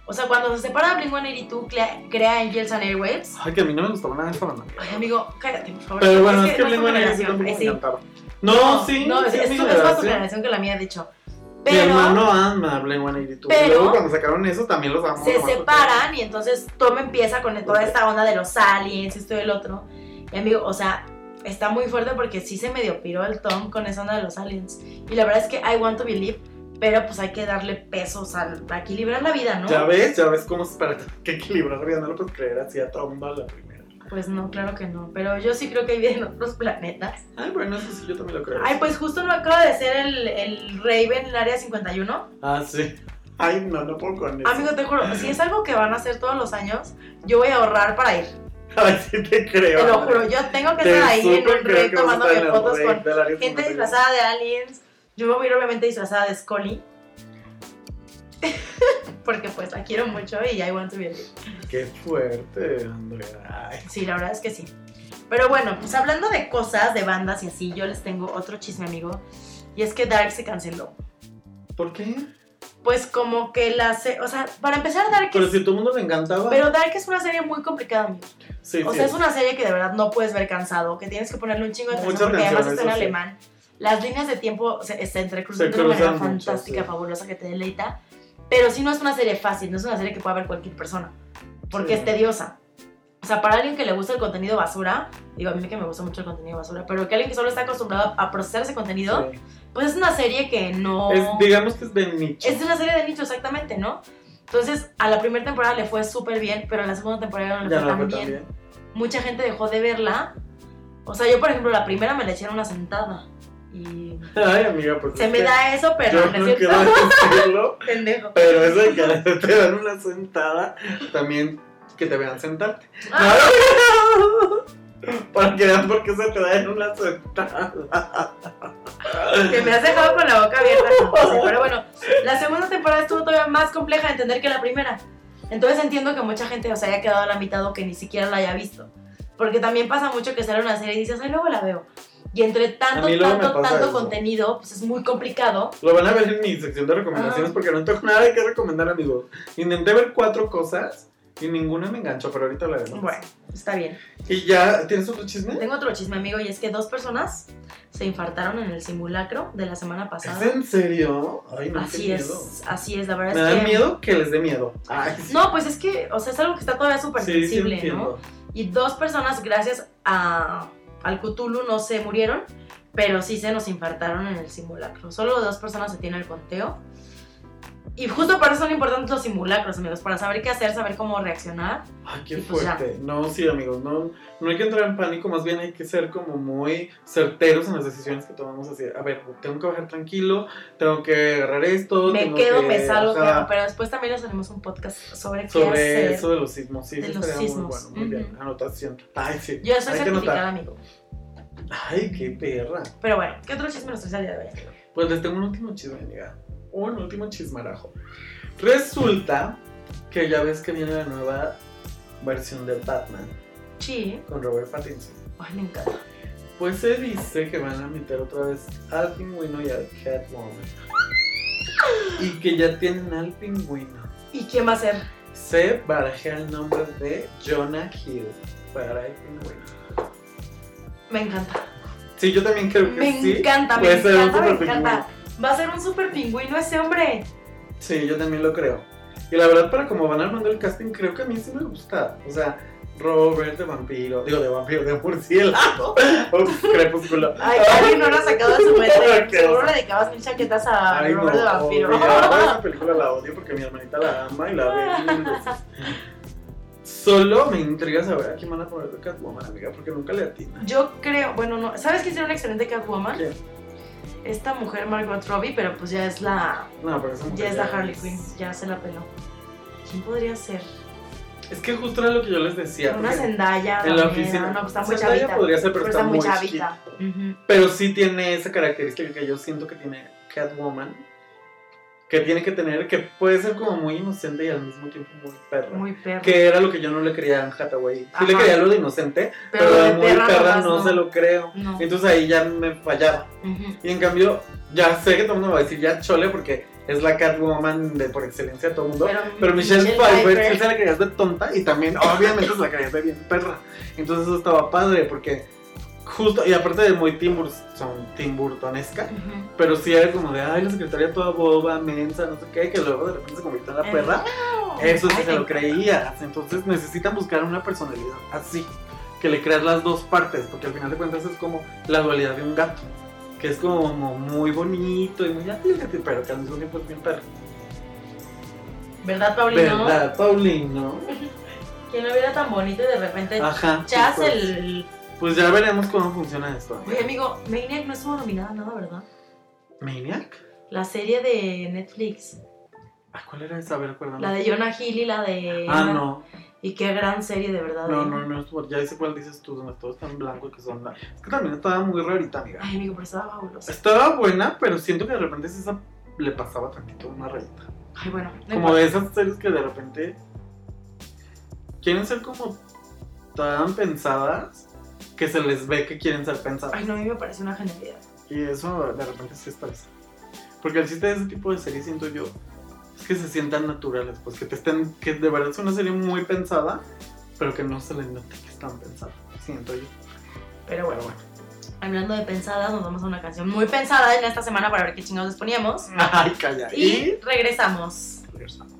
O sea, cuando se separa de Blink 182, crea, crea Angels and Airwaves. Ay, que a mí no me gustaba nada esta banda. Ay, amigo, cállate, por favor. Pero bueno, es que no Blink tu 182 generación, tampoco me sí. encantaba. No, sí, No, es, es es más tu generación que la mía, de hecho. Mi hermano ama Blink 182. Pero- y luego cuando sacaron eso también los amamos. se separan y entonces Tom empieza con toda esta onda de los aliens, esto y el otro. Y amigo, o sea, está muy fuerte porque sí se medio piró el Tom con esa onda de los aliens. Y la verdad es que I want to believe, pero pues hay que darle pesos al, a equilibrar la vida, ¿no? Ya ves, ya ves cómo es para (laughs) que equilibrar la vida. No lo puedes creer así a tomba la primera. Pues no, claro que no. Pero yo sí creo que hay vida en otros planetas. Ay, bueno, eso sí, yo también lo creo. Ay, pues justo no acaba de ser el, el Raven en el área 51. Ah, sí. Ay, no, no puedo con eso. Amigo, te juro, si es algo que van a hacer todos los años, yo voy a ahorrar para ir. Ay, sí te creo. Te lo juro, yo tengo que Te estar ahí en un rey tomándome fotos con gente 51. disfrazada de aliens. Yo me voy a ir obviamente disfrazada de Scully. (laughs) Porque pues la quiero mucho y I want to be alive. Qué fuerte, Andrea. Ay. Sí, la verdad es que sí. Pero bueno, pues hablando de cosas, de bandas y así, yo les tengo otro chisme, amigo. Y es que Dark se canceló. ¿Por qué? Pues como que la... se- O sea, para empezar, Dark Pero es... si a todo el mundo le encantaba. Pero Dark es una serie muy complicada, amigo. sí, O sí. sea, es una serie que de verdad no puedes ver cansado, que tienes que ponerle un chingo de atención porque además está en sí. alemán. Las líneas de tiempo se, se entrecruzan de una manera mucho, fantástica, sí. fabulosa, que te deleita. Pero sí no es una serie fácil, no es una serie que pueda ver cualquier persona, porque Sí. es tediosa. O sea, para alguien que le gusta el contenido basura, digo, a mí que me gusta mucho el contenido basura, pero que alguien que solo está acostumbrado a procesar ese contenido, Sí. pues es una serie que no... Es, digamos que es de nicho. Es una serie de nicho, exactamente, ¿no? Entonces, a la primera temporada le fue súper bien, pero a la segunda temporada no le ya fue no tan bien bien. mucha gente dejó de verla. O sea, yo, por ejemplo, la primera me la eché en una sentada. Y Ay, amiga, pues. se me que da eso, pero Yo no quiero decirlo, (laughs) Pendejo. pero eso de que (laughs) te dan una sentada, también que te vean sentarte. Ah, (laughs) Para que vean por qué se te da en una sentada. que me has dejado con la boca abierta. José. Pero bueno, la segunda temporada estuvo todavía más compleja de entender que la primera. Entonces entiendo que mucha gente o se haya quedado a la mitad o que ni siquiera la haya visto. Porque también pasa mucho que sale una serie y dices, ay, luego la veo. Y entre tanto, me tanto, tanto eso. contenido, pues es muy complicado. Lo van a ver en mi sección de recomendaciones porque no tengo (laughs) nada que recomendar, amigos. Intenté ver cuatro cosas y ninguna me enganchó, pero ahorita la veremos. Bueno, está bien. ¿Y ya tienes otro chisme? Tengo otro chisme, amigo, y es que dos personas se infartaron en el simulacro de la semana pasada. ¿Es en serio? Ay, no, Así miedo. es, así es, la verdad Me es da que... miedo que les dé miedo. Ay, sí. No, pues es que, o sea, es algo que está todavía súper sí, sí, sensible, ¿no? Y dos personas, gracias a, al Cthulhu, no se murieron, pero sí se nos infartaron en el simulacro. Solo dos personas se tiene el conteo. Y justo por eso son importantes los simulacros, amigos, para saber qué hacer, saber cómo reaccionar. Ay, qué pues ya. fuerte. No, sí, amigos, no, no hay que entrar en pánico, más bien hay que ser como muy certeros en las decisiones que tomamos así. A ver, tengo que bajar tranquilo, tengo que agarrar esto. Me tengo quedo, que- me salgo, pero después también les haremos un podcast sobre qué Sobre hacer. eso de los sismos, sí, de los estaría muy sismos. bueno, muy bien. Ujú. Anotación. Ay, sí. Yo soy hay certificada, amigo. Ay, qué perra. Pero bueno, ¿qué otro chisme nos traes al día de hoy? Pues les tengo un último chisme, amiga. Un último chismarajo. Resulta que ya ves que viene la nueva versión de Batman Sí. con Robert Pattinson. Ay, me encanta. Pues se dice que van a meter otra vez al pingüino y al Catwoman. Y que ya tienen al pingüino. ¿Y quién va a ser? Se barajea el nombre de Jonah Hill para el pingüino. Me encanta. Sí, yo también creo que Me sí. encanta, me ser encanta, me encanta. Va a ser un super pingüino ese hombre. Sí, yo también lo creo. Y la verdad, para como van armando el casting, creo que a mí sí me gusta. O sea, Robert de vampiro, digo de vampiro, de murciélago. (laughs) Uf, crepúsculo. Ay, alguien no lo ha sacado de su mente. (laughs) Seguro le dedicabas mil chaquetas a Ay, Robert de no, Vampiro. odio, (laughs) esa película la odio porque mi hermanita la ama y la ve. Solo me intriga saber a quién van a poner de Catwoman, amiga, porque nunca le atina. Yo creo, bueno, no. ¿Sabes quién sería una excelente Catwoman? ¿Quién? Esta mujer Margot Robbie, pero pues ya es la. No, pero esa mujer Ya es la Harley es- Quinn, ya se la peló. ¿Quién podría ser? Es que justo era lo que yo les decía. Una Zendaya. en la oficina. No, pues está muy Zendaya chavita. podría ser, pero, está, muy chavita. Ujú. Pero sí tiene esa característica que yo siento que tiene Catwoman. Que tiene que tener, que puede ser como muy inocente y al mismo tiempo muy perra. Muy perra. Que era lo que yo no le creía a Hathaway. Sí le Ajá. creía lo de inocente, pero, de de muy perra, nomás no, se lo creo. No. Entonces ahí ya me fallaba. Ujú. Y en cambio, ya sé que todo el mundo va a decir ya chole porque es la Catwoman de por excelencia de todo el mundo. Pero, Michelle, Pfeiffer sí se la creías de tonta y también obviamente se la creías de bien perra. Entonces eso estaba padre porque justo, y aparte de muy Tim, Burton, Tim Burtonesca, Ujú. pero sí era como de, ay, la secretaria toda boba, mensa, no sé qué, que luego de repente se convirtió en la perra. Eso sí Ay, se lo creías. Entonces necesitan buscar una personalidad así, que le creas las dos partes, porque al final de cuentas es como la dualidad de un gato, que es como muy bonito y muy afíjate, pero que al mismo tiempo es bien perro. ¿Verdad, Paulino? ¿Verdad, Paulino? (laughs) Que no viera tan bonito y de repente Ajá. chas pues, el. Pues ya veremos cómo funciona esto. Oye, amigo, Maniac no estuvo nominada a nada, ¿verdad? ¿Maniac? La serie de Netflix. Ah, ¿Cuál era esa? A ver, acuérdame. La de Jonah Hill y la de. Ah, no. Y qué gran serie, de verdad. No, ¿eh? no, no. estuvo- Ya dice cuál dices tú, donde todo está en blanco y que son. Es que también estaba muy rarita, amiga. Ay, amigo, pero estaba fabulosa. Estaba buena, pero siento que de repente esa le pasaba tantito una rayita. Ay, bueno. no Como de esas series que de repente quieren ser como tan pensadas que se les ve que quieren ser pensadas. Ay, no, a mí me parece una genialidad. Y eso de repente sí estresa. Porque el chiste de ese tipo de series siento yo es que se sientan naturales, pues que te estén, que de verdad es una serie muy pensada, pero que no se les note que están pensadas, siento yo. Pero bueno, bueno. hablando de pensadas, nos vamos a una canción muy pensada en esta semana para ver qué chingados les poníamos. (laughs) Ay, calla. Y Y regresamos. regresamos.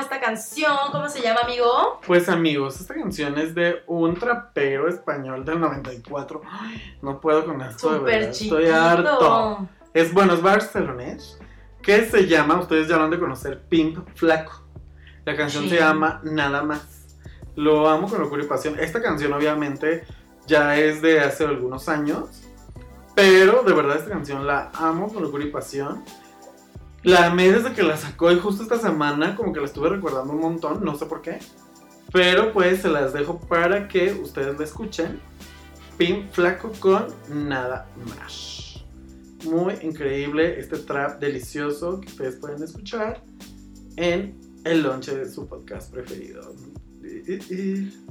Esta canción. ¿Cómo se llama, amigo? Pues amigos, esta canción es de un trapero español del 94. Ay, no puedo con esto, de verdad. chiquito. Estoy harto. Es bueno, es barcelonés. Que se llama, ustedes ya lo han de conocer, Pimp Flaco. La canción Sí. se llama Nada Más. Lo amo con locura y pasión. Esta canción, obviamente, ya es de hace algunos años. Pero de verdad, esta canción la amo con locura y pasión. La amé desde que la sacó y justo esta semana, como que la estuve recordando un montón, no sé por qué. Pero pues se las dejo para que ustedes la escuchen. Pin Flaco con Nada Más. Muy increíble este trap delicioso que ustedes pueden escuchar en el lonche de su podcast preferido.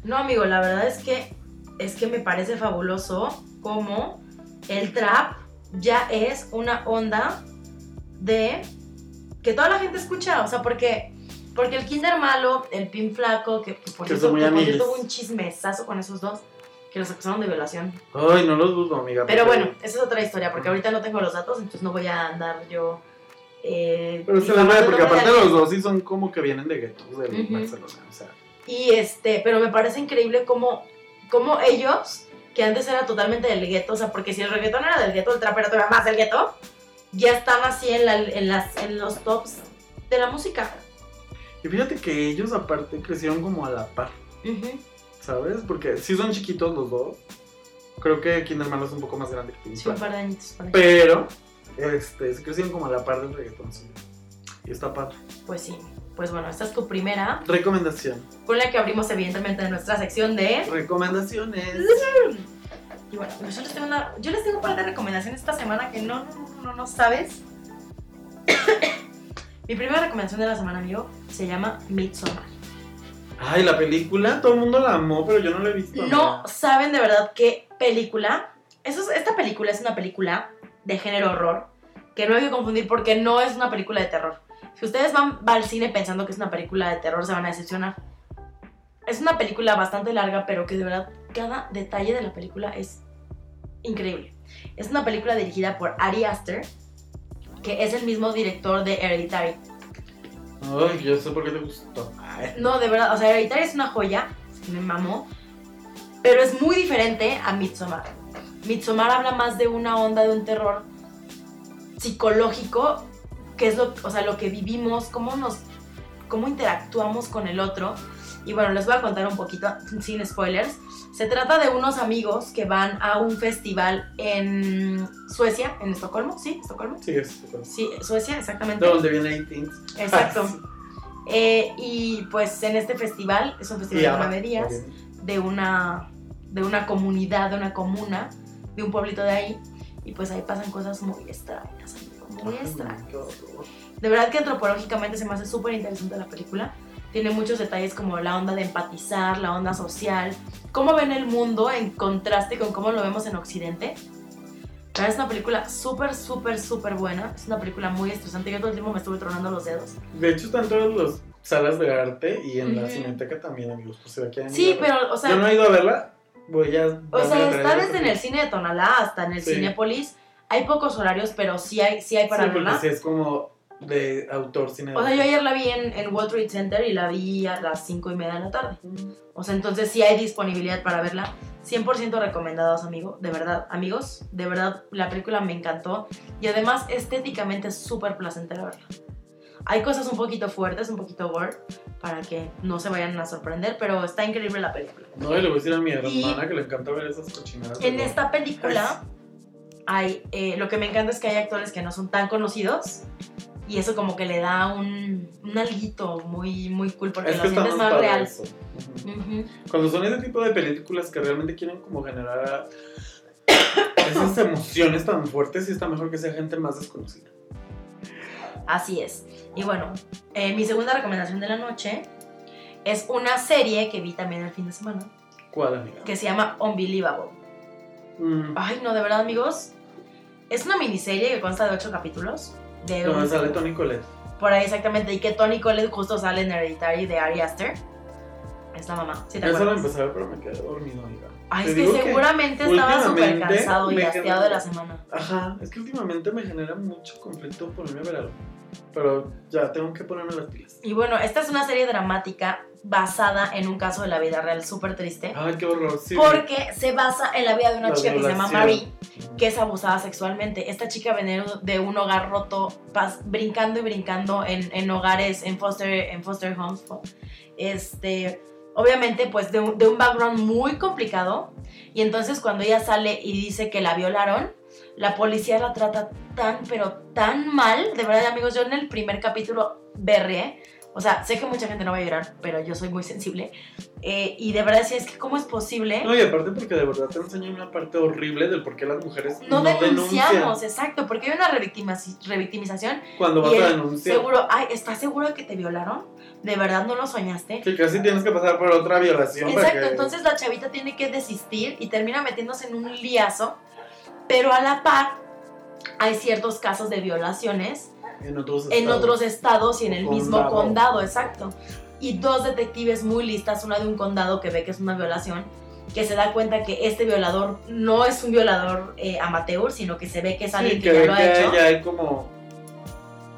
No, amigo, la verdad es que es que me parece fabuloso como el trap ya es una onda de que toda la gente escucha, o sea, porque porque el Kinder Malo, el Pin Flaco, que, que por Que cierto, hubo un chismesazo con esos dos que los acusaron de violación. Ay, no lo dudo, amiga. Pero porque- bueno, esa es otra historia, porque ahorita no tengo los datos, entonces no voy a andar yo. Eh, Pero se difamando ve, porque aparte los dos sí son como que vienen de guetos de. Barcelona. O sea, Y este, pero me parece increíble cómo, cómo ellos, que antes era totalmente del gueto, o sea, porque si el reggaetón era del gueto, el trap era todavía más del gueto, ya están así en, la- en, las, en los tops de la música. y fíjate que ellos aparte crecieron como a la par. ¿sabes? Porque sí son chiquitos los dos. Creo que Kinder Malo es un poco más grande que Pin Sí, un par de añitos. Pero, este, sí crecieron como a la par del reggaetón, sí. Y está padre. Pues sí. Pues bueno, esta es tu primera, Recomendación. con la que abrimos evidentemente nuestra sección de... Recomendaciones. Y bueno, yo les tengo, una, yo les tengo un par de recomendaciones esta semana que no, no, no, no, no sabes. (coughs) Mi primera recomendación de la semana, amigo, se llama Midsommar. Ay, la película, todo el mundo la amó, pero yo no la he visto. No amiga. saben de verdad qué película. Eso es- esta película es una película de género horror que no hay que confundir porque no es una película de terror. Si ustedes van, van al cine pensando que es una película de terror, se van a decepcionar. Es una película bastante larga, pero que de verdad cada detalle de la película es increíble. Es una película dirigida por Ari Aster, que es el mismo director de Hereditary. Ay, yo sé por qué te gustó. Ay. No, de verdad, o sea, Hereditary es una joya, me mamó, pero es muy diferente a Midsommar. Midsommar habla más de una onda de un terror psicológico, que es lo, o sea, lo que vivimos, cómo nos, cómo interactuamos con el otro, Y bueno, les voy a contar un poquito, sin spoilers. Se trata de unos amigos que van a un festival en Suecia, en Estocolmo, ¿sí? ¿Estocolmo? Sí, es Sí, Suecia, exactamente. de donde viene 18. Exacto. Eh, y pues en este festival, es un festival de nueve días, de una, de una comunidad, de una comuna, de un pueblito de ahí. Y pues ahí pasan cosas muy extrañas, amigo, muy extrañas. De verdad que antropológicamente se me hace súper interesante la película. Tiene muchos detalles como la onda de empatizar, la onda social, cómo ven el mundo en contraste con cómo lo vemos en Occidente. Pero es una película súper, súper, súper buena. Es una película muy estresante. Yo todo el tiempo me estuve tronando los dedos. De hecho, están todas las salas de arte y en la cineteca también, amigos. Pues aquí Sí, pero, o sea, Yo no he ido a verla. Voy a. o sea está desde en el cine de Tonalá hasta en el Sí. Cinépolis. Hay pocos horarios, pero sí hay, sí hay para sí, porque verla. sí es como de autor cine. O sea, yo ayer la vi en, en World Trade Center y la vi a las 5 y media de la tarde. O sea, entonces sí hay disponibilidad para verla. 100% recomendados, amigo. De verdad, amigos. De verdad, la película me encantó. Y además, estéticamente es súper placentera verla. Hay cosas un poquito fuertes, un poquito gore, para que no se vayan a sorprender, pero está increíble la película. No, y le voy a decir a mi Y- hermana que le encanta ver esas cochinadas. En esta película, hay, eh, lo que me encanta es que hay actores que no son tan conocidos. Y eso como que le da un, un alguito muy, muy cool, porque Es lo que sientes más real. eso. Cuando son ese tipo de películas que realmente quieren como generar (coughs) esas emociones tan fuertes, sí está mejor que sea gente más desconocida. Así es. Y bueno, eh, mi segunda recomendación de la noche es una serie que vi también el fin de semana, ¿Cuál, amiga? que se llama Unbelievable. Mm, Ay, no, de verdad, amigos. Es una miniserie que consta de ocho capítulos. De donde un- sale Tony Colette. Por ahí exactamente. Y que Tony Collette justo sale en Hereditary de Ari Aster. Es la mamá. ¿Sí te Eso lo acuerdas? empecé a ver, pero me quedé dormido, amiga. Ay, es que seguramente estaba súper cansado y hastiado de la semana. Ajá, es que últimamente me genera mucho conflicto ponerme a ver algo. Pero ya tengo que ponerme las pilas. Y bueno, esta es una serie dramática basada en un caso de la vida real súper triste. Ay, qué horror, sí. Porque se basa en la vida de una La chica que se llama violación. Marie, que es abusada sexualmente. Esta chica viene de un hogar roto, pas- brincando y brincando en, en hogares, en foster, en foster homes. Este, obviamente, pues de un, de un background muy complicado. Y entonces cuando ella sale y dice que la violaron, la policía la trata tan, pero tan mal. De verdad, amigos, yo en el primer capítulo berré. O sea, sé que mucha gente no va a llorar, pero yo soy muy sensible. Eh, y de verdad, sí, es que cómo es posible... No, y aparte porque de verdad te enseña una parte horrible del por qué las mujeres no, no, denunciamos, denuncian exacto, porque hay una revictimizaci- revictimización cuando vas a denunciar. seguro, ay, ¿estás seguro de que te violaron? ¿De verdad no lo soñaste? Que casi tienes que pasar por otra violación. Exacto, que- entonces la chavita tiene que desistir y termina metiéndose en un liazo, pero a la par hay ciertos casos de violaciones En otros en estados. otros estados y en el mismo Condado. exacto. Y dos detectives muy listas, una de un condado que ve que es una violación, que se da cuenta que este violador no es un violador eh, amateur, sino que se ve que es alguien Sí, que, que ya lo ha que hecho. ya hay como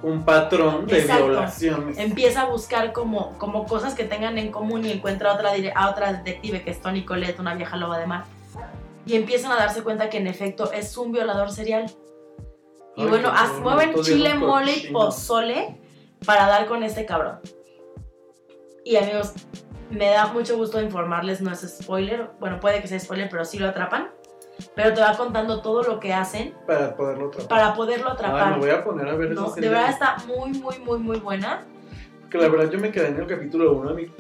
un patrón de Exacto. violaciones. Empieza a buscar como, como cosas que tengan en común y encuentra a otra, a otra detective que es Tony Colette, una vieja loba de mar. Y empiezan a darse cuenta que en efecto es un violador serial. Y Ay, bueno, mueven chile, mole y pozole para dar con este cabrón. Y amigos, me da mucho gusto informarles, no es spoiler, bueno, puede que sea spoiler, pero sí lo atrapan. Pero te va contando todo lo que hacen Para poderlo atrapar. para poderlo atrapar. me voy a poner a ver No, de verdad está muy, muy, muy, muy buena. Que la verdad yo me quedé en el capítulo 1 a mí.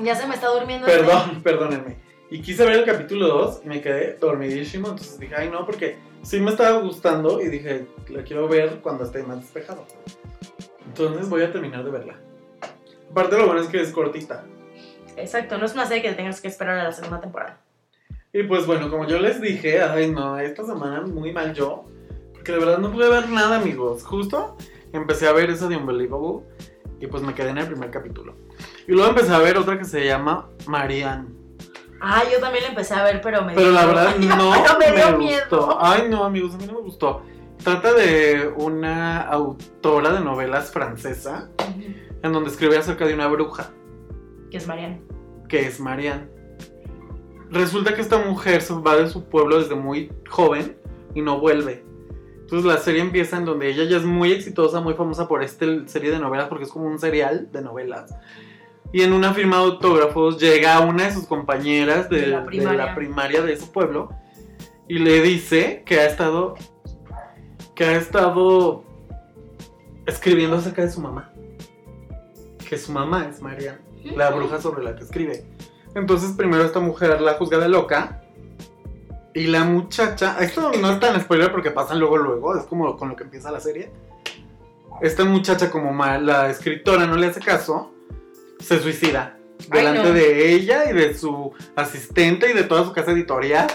Ya se me está durmiendo. Perdón, perdónenme. Y quise ver el capítulo 2 y me quedé dormidísimo. Entonces dije, ay no, porque sí me estaba gustando y dije, la quiero ver cuando esté más despejado. Entonces voy a terminar de verla. Aparte lo bueno es que es cortita. Exacto, no es una serie que tengas que esperar a la segunda temporada. Y pues bueno, como yo les dije, ay no, esta semana muy mal yo. Porque de verdad no pude ver nada, amigos. Justo empecé a ver esa de Unbelievable y pues me quedé en el primer capítulo. Y luego empecé a ver otra que se llama Marianne. Ah, yo también la empecé a ver, pero me Pero dio- la verdad (laughs) no Pero me dio miedo. Ay no, amigos, a mí no me gustó. Trata de una autora de novelas francesa en donde escribe acerca de una bruja Que es Mariana. que es Marianne. Resulta que esta mujer se va de su pueblo desde muy joven y no vuelve. Entonces la serie empieza en donde ella ya es muy exitosa, muy famosa por esta serie de novelas, porque es como un serial de novelas. Y en una firma de autógrafos llega una de sus compañeras de, De la de primaria. la primaria de su pueblo y le dice que ha estado que ha estado escribiendo acerca de su mamá. Que su mamá es Marian, la bruja sobre la que escribe. Entonces primero esta mujer la juzga de loca y la muchacha, esto no es tan spoiler porque pasan luego luego, es como con lo que empieza la serie. Esta muchacha como la escritora no le hace caso, se suicida Ay, delante no. de ella y de su asistente y de toda su casa editorial.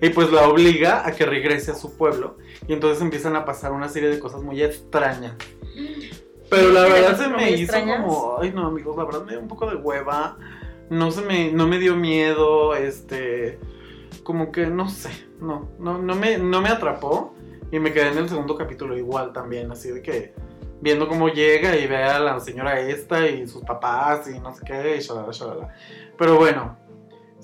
Y pues la obliga a que regrese a su pueblo. Y entonces empiezan a pasar una serie de cosas muy extrañas. Pero la verdad se me hizo extrañas. como, ay no amigos, la verdad me dio un poco de hueva. No se me, no me dio miedo, este, como que no sé, no, no, no me, no me atrapó. Y me quedé en el segundo capítulo igual también, así de que viendo cómo llega y ve a la señora esta y sus papás y no sé qué, y shalala, shalala. Pero bueno,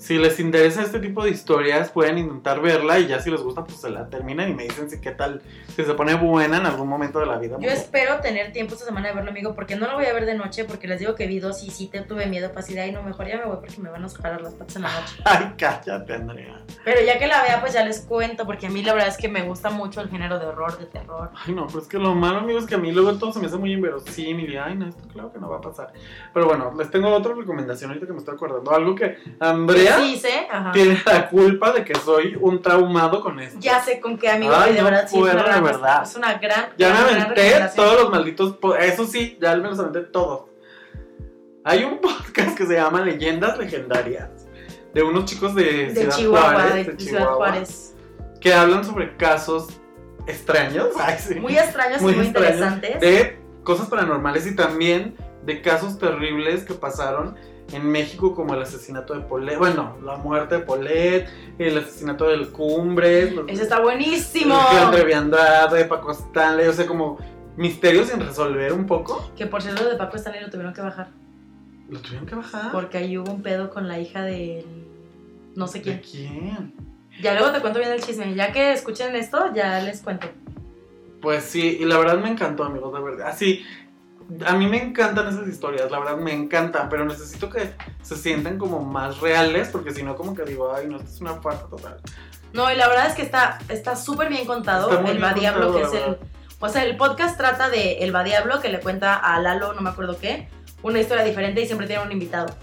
si les interesa este tipo de historias, pueden intentar verla y ya si les gusta, pues se la terminan y me dicen si qué tal, si se pone buena en algún momento de la vida. Yo espero tener tiempo esta semana de verlo, amigo, porque no lo voy a ver de noche, porque les digo que vi dos y sí te tuve miedo, pues así de ahí no, mejor ya me voy porque me van a jalar las patas en la noche. (laughs) Ay, cállate, Andrea. Pero ya que la vea, pues ya les cuento, porque a mí la verdad es que me gusta mucho el género de horror, de terror. Ay, no, pero es que lo malo, amigo, es que a mí luego todo se me hace muy inverosímil y, ay, no, esto claro que no va a pasar. Pero bueno, les tengo otra recomendación ahorita que me estoy acordando. Algo que Andrea Sí, sé, ajá. tiene la culpa de que soy un traumado con esto. Ya sé con qué amigo, Ay, de no verdad sí es una, gran, verdad. es una gran. Ya gran, me aventé todos los malditos, eso sí, ya me los aventé todos. Hay un (laughs) podcast que se llama Leyendas Legendarias de unos chicos de, de Ciudad Chihuahua, Juárez, de, de Ciudad Chihuahua, Juárez. que hablan sobre casos extraños, (laughs) ay, sí, Muy extraños muy y muy extraños, interesantes. de cosas paranormales y también de casos terribles que pasaron en México como el asesinato de Polet, bueno, la muerte de Polet, el asesinato del Cumbres, Ese está buenísimo. el de Andrade, Paco Stanley, o sea, como misterios sin resolver un poco. Que por cierto, de Paco Stanley lo tuvieron que bajar. Lo tuvieron que bajar. Porque ahí hubo un pedo con la hija de no sé ¿De quién. quién? Ya luego te cuento bien el chisme. Ya que escuchen esto, ya les cuento. Pues sí, y la verdad me encantó, amigos, de verdad. Así, a mí me encantan esas historias, la verdad me encantan, pero necesito que se sientan como más reales, porque si no, como que digo, ay, no, esto es una falta total. No, y la verdad es que está está súper bien contado. Está muy el bien Va Diablo, contado, que es el. O sea, el podcast trata de El Va Diablo, que le cuenta a Lalo, no me acuerdo qué, una historia diferente y siempre tiene un invitado.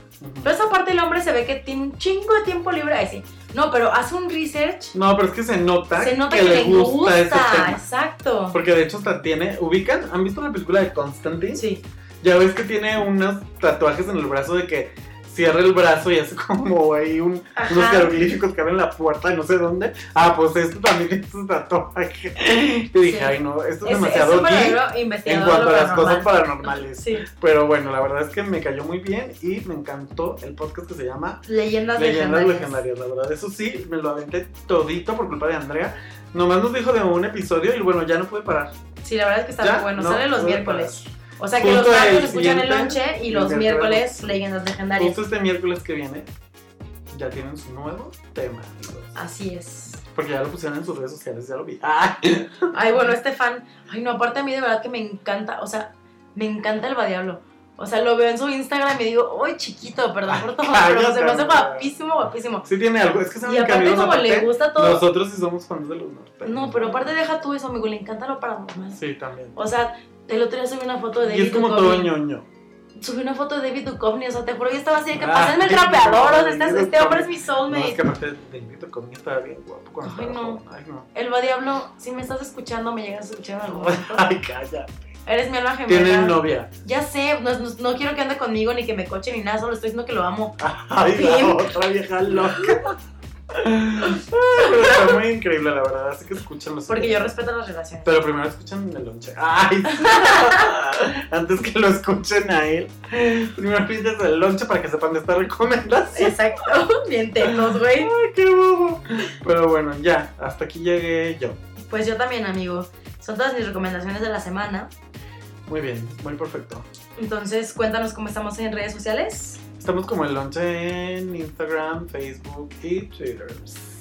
Pero esa parte el hombre se ve que tiene un chingo de tiempo libre ahí sí. No, pero hace un research. No, pero es que se nota, Se nota que, le gusta. ese tema. Exacto. Porque de hecho hasta tiene, ¿ubican? ¿Han visto la película de Constantine? Sí. Ya ves que tiene unos tatuajes en el brazo de que cierra el brazo y hace como ahí un, unos jeroglíficos que abren la puerta de no sé dónde. Ah, pues esto también es un tatuaje. (laughs) Y dije, Sí. ay no, esto es, Es, demasiado es en cuanto a las cosas paranormal. paranormales. Sí. Pero bueno, la verdad es que me cayó muy bien y me encantó el podcast que se llama Leyendas, Leyendas legendarias. Legendarias. La verdad, eso sí, me lo aventé todito por culpa de Andrea. Nomás nos dijo de un episodio y bueno, ya no pude parar. Sí, la verdad es que está muy bueno. no, Sale los miércoles. O sea que Justo los martes escuchan el lonche y los miércoles. leyendas legendarias. Justo este miércoles que viene ya tienen su nuevo tema, amigos. Así es. Porque ya lo pusieron en sus redes sociales, ya lo vi. ¡Ay! (laughs) Ay, bueno, este fan. Ay, no, aparte a mí de verdad que me encanta. O sea, me encanta el Badiablo. O sea, lo veo en su Instagram y digo, ¡ay, chiquito! Perdón por todo, pero se me hace guapísimo, guapísimo. Sí tiene algo, es que Y saben que aparte, como le gusta todo. nosotros sí somos fans de los norteños. No, pero aparte deja tú eso, amigo, le encanta lo paranormal. Sí, también. O sea, el otro día subí una foto de Y David es como Duchovny. todo ñoño. Subí una foto de David Duchovny, o sea, te juro, yo estaba así de que Ah, pasenme el David trapeador, o sea, Duchovny, este, este hombre es mi No, es soulmate. que aparte de Invito conmigo estaba bien guapo cuando Ay, estaba no. joven. Ay, no. El Badiablo, si me estás escuchando, me llegas a escuchar en algún momento. Ay, (laughs) calla. Eres mi alma gemela. Tienen novia. Ya sé, no, no- no quiero que ande conmigo ni que me coche ni nada, solo estoy diciendo que lo amo. (laughs) Ay, la otra vieja loca. (laughs) Está muy increíble, la verdad. Así que escúchenlo. Porque yo respeto las relaciones. Pero primero escuchan el lonche. Ay, antes que lo escuchen a él. Primero pides el lonche para que sepan de esta recomendación. Exacto, (laughs) bien tetos, güey. Ay, qué bobo. Pero bueno, ya, hasta aquí llegué yo. Pues yo también, amigo. Son todas mis recomendaciones de la semana. Muy bien, muy perfecto. Entonces, cuéntanos cómo estamos en redes sociales. Estamos como el lonche en Instagram, Facebook y Twitter.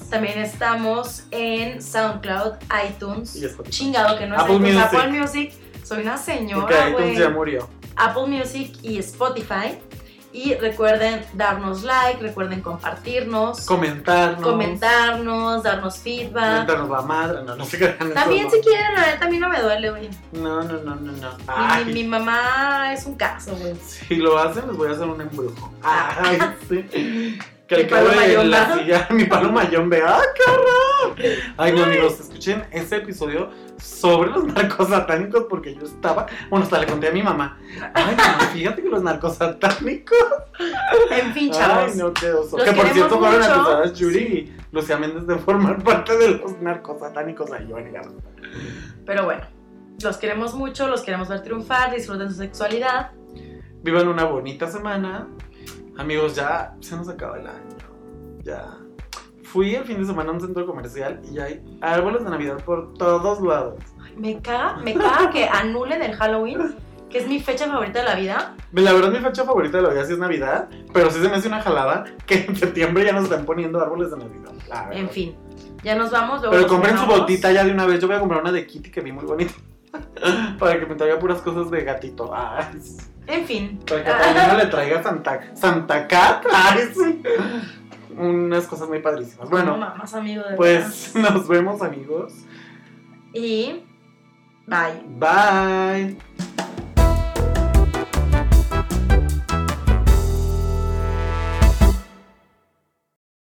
También estamos en SoundCloud, iTunes. Y Spotify. Chingado que no es Apple iTunes, Music. Apple Music. Soy una Porque señora, iTunes güey. ya murió. Apple Music y Spotify. Y recuerden darnos like, recuerden compartirnos, Comentarnos. comentarnos, darnos feedback. Comentarnos la madre. No, no se crean. También si quieren, la neta a mí no me duele, güey. no. No, no, no, no. Mi, Ay, mi- mi mamá es un caso, güey. Si lo hacen, les voy a hacer un embrujo. Ay, sí. Que cabo paloma de la silla, (laughs) mi paloma yombe. ¡Ah, qué horror! Ay, no, amigos, escuchen ese episodio sobre los narcos satánicos porque yo estaba. Bueno, hasta le conté a mi mamá. Ay, mamá, (laughs) fíjate que los narcos satánicos. En fin, chavos. Ay, no, qué oso. Que por cierto fueron acusadas Yuri y Lucía Méndez de formar parte de los narcos satánicos. Ay, yo, Pero bueno, los queremos mucho, los queremos ver triunfar, disfruten su sexualidad. Vivan una bonita semana. Amigos, ya se nos acaba el año. Ya. Fui el fin de semana a un centro comercial y ya hay árboles de Navidad por todos lados. Me caga, me caga que anulen el Halloween, que es mi fecha favorita de la vida. La verdad, mi fecha favorita de la vida sí es Navidad, pero sí se me hace una jalada que en septiembre ya nos están poniendo árboles de Navidad. la. En fin, ya nos vamos. luego Pero nos compren su botita ya de una vez. Yo voy a comprar una de Kitty que vi muy bonita. (laughs) Para que me traiga puras cosas de gatito. Ay. En fin, Para que a Paulina le traiga Santa, Santa Cat. Ay, sí. Unas cosas muy padrísimas. bueno, más amigo de pues (laughs) nos vemos, amigos. Y bye. Bye.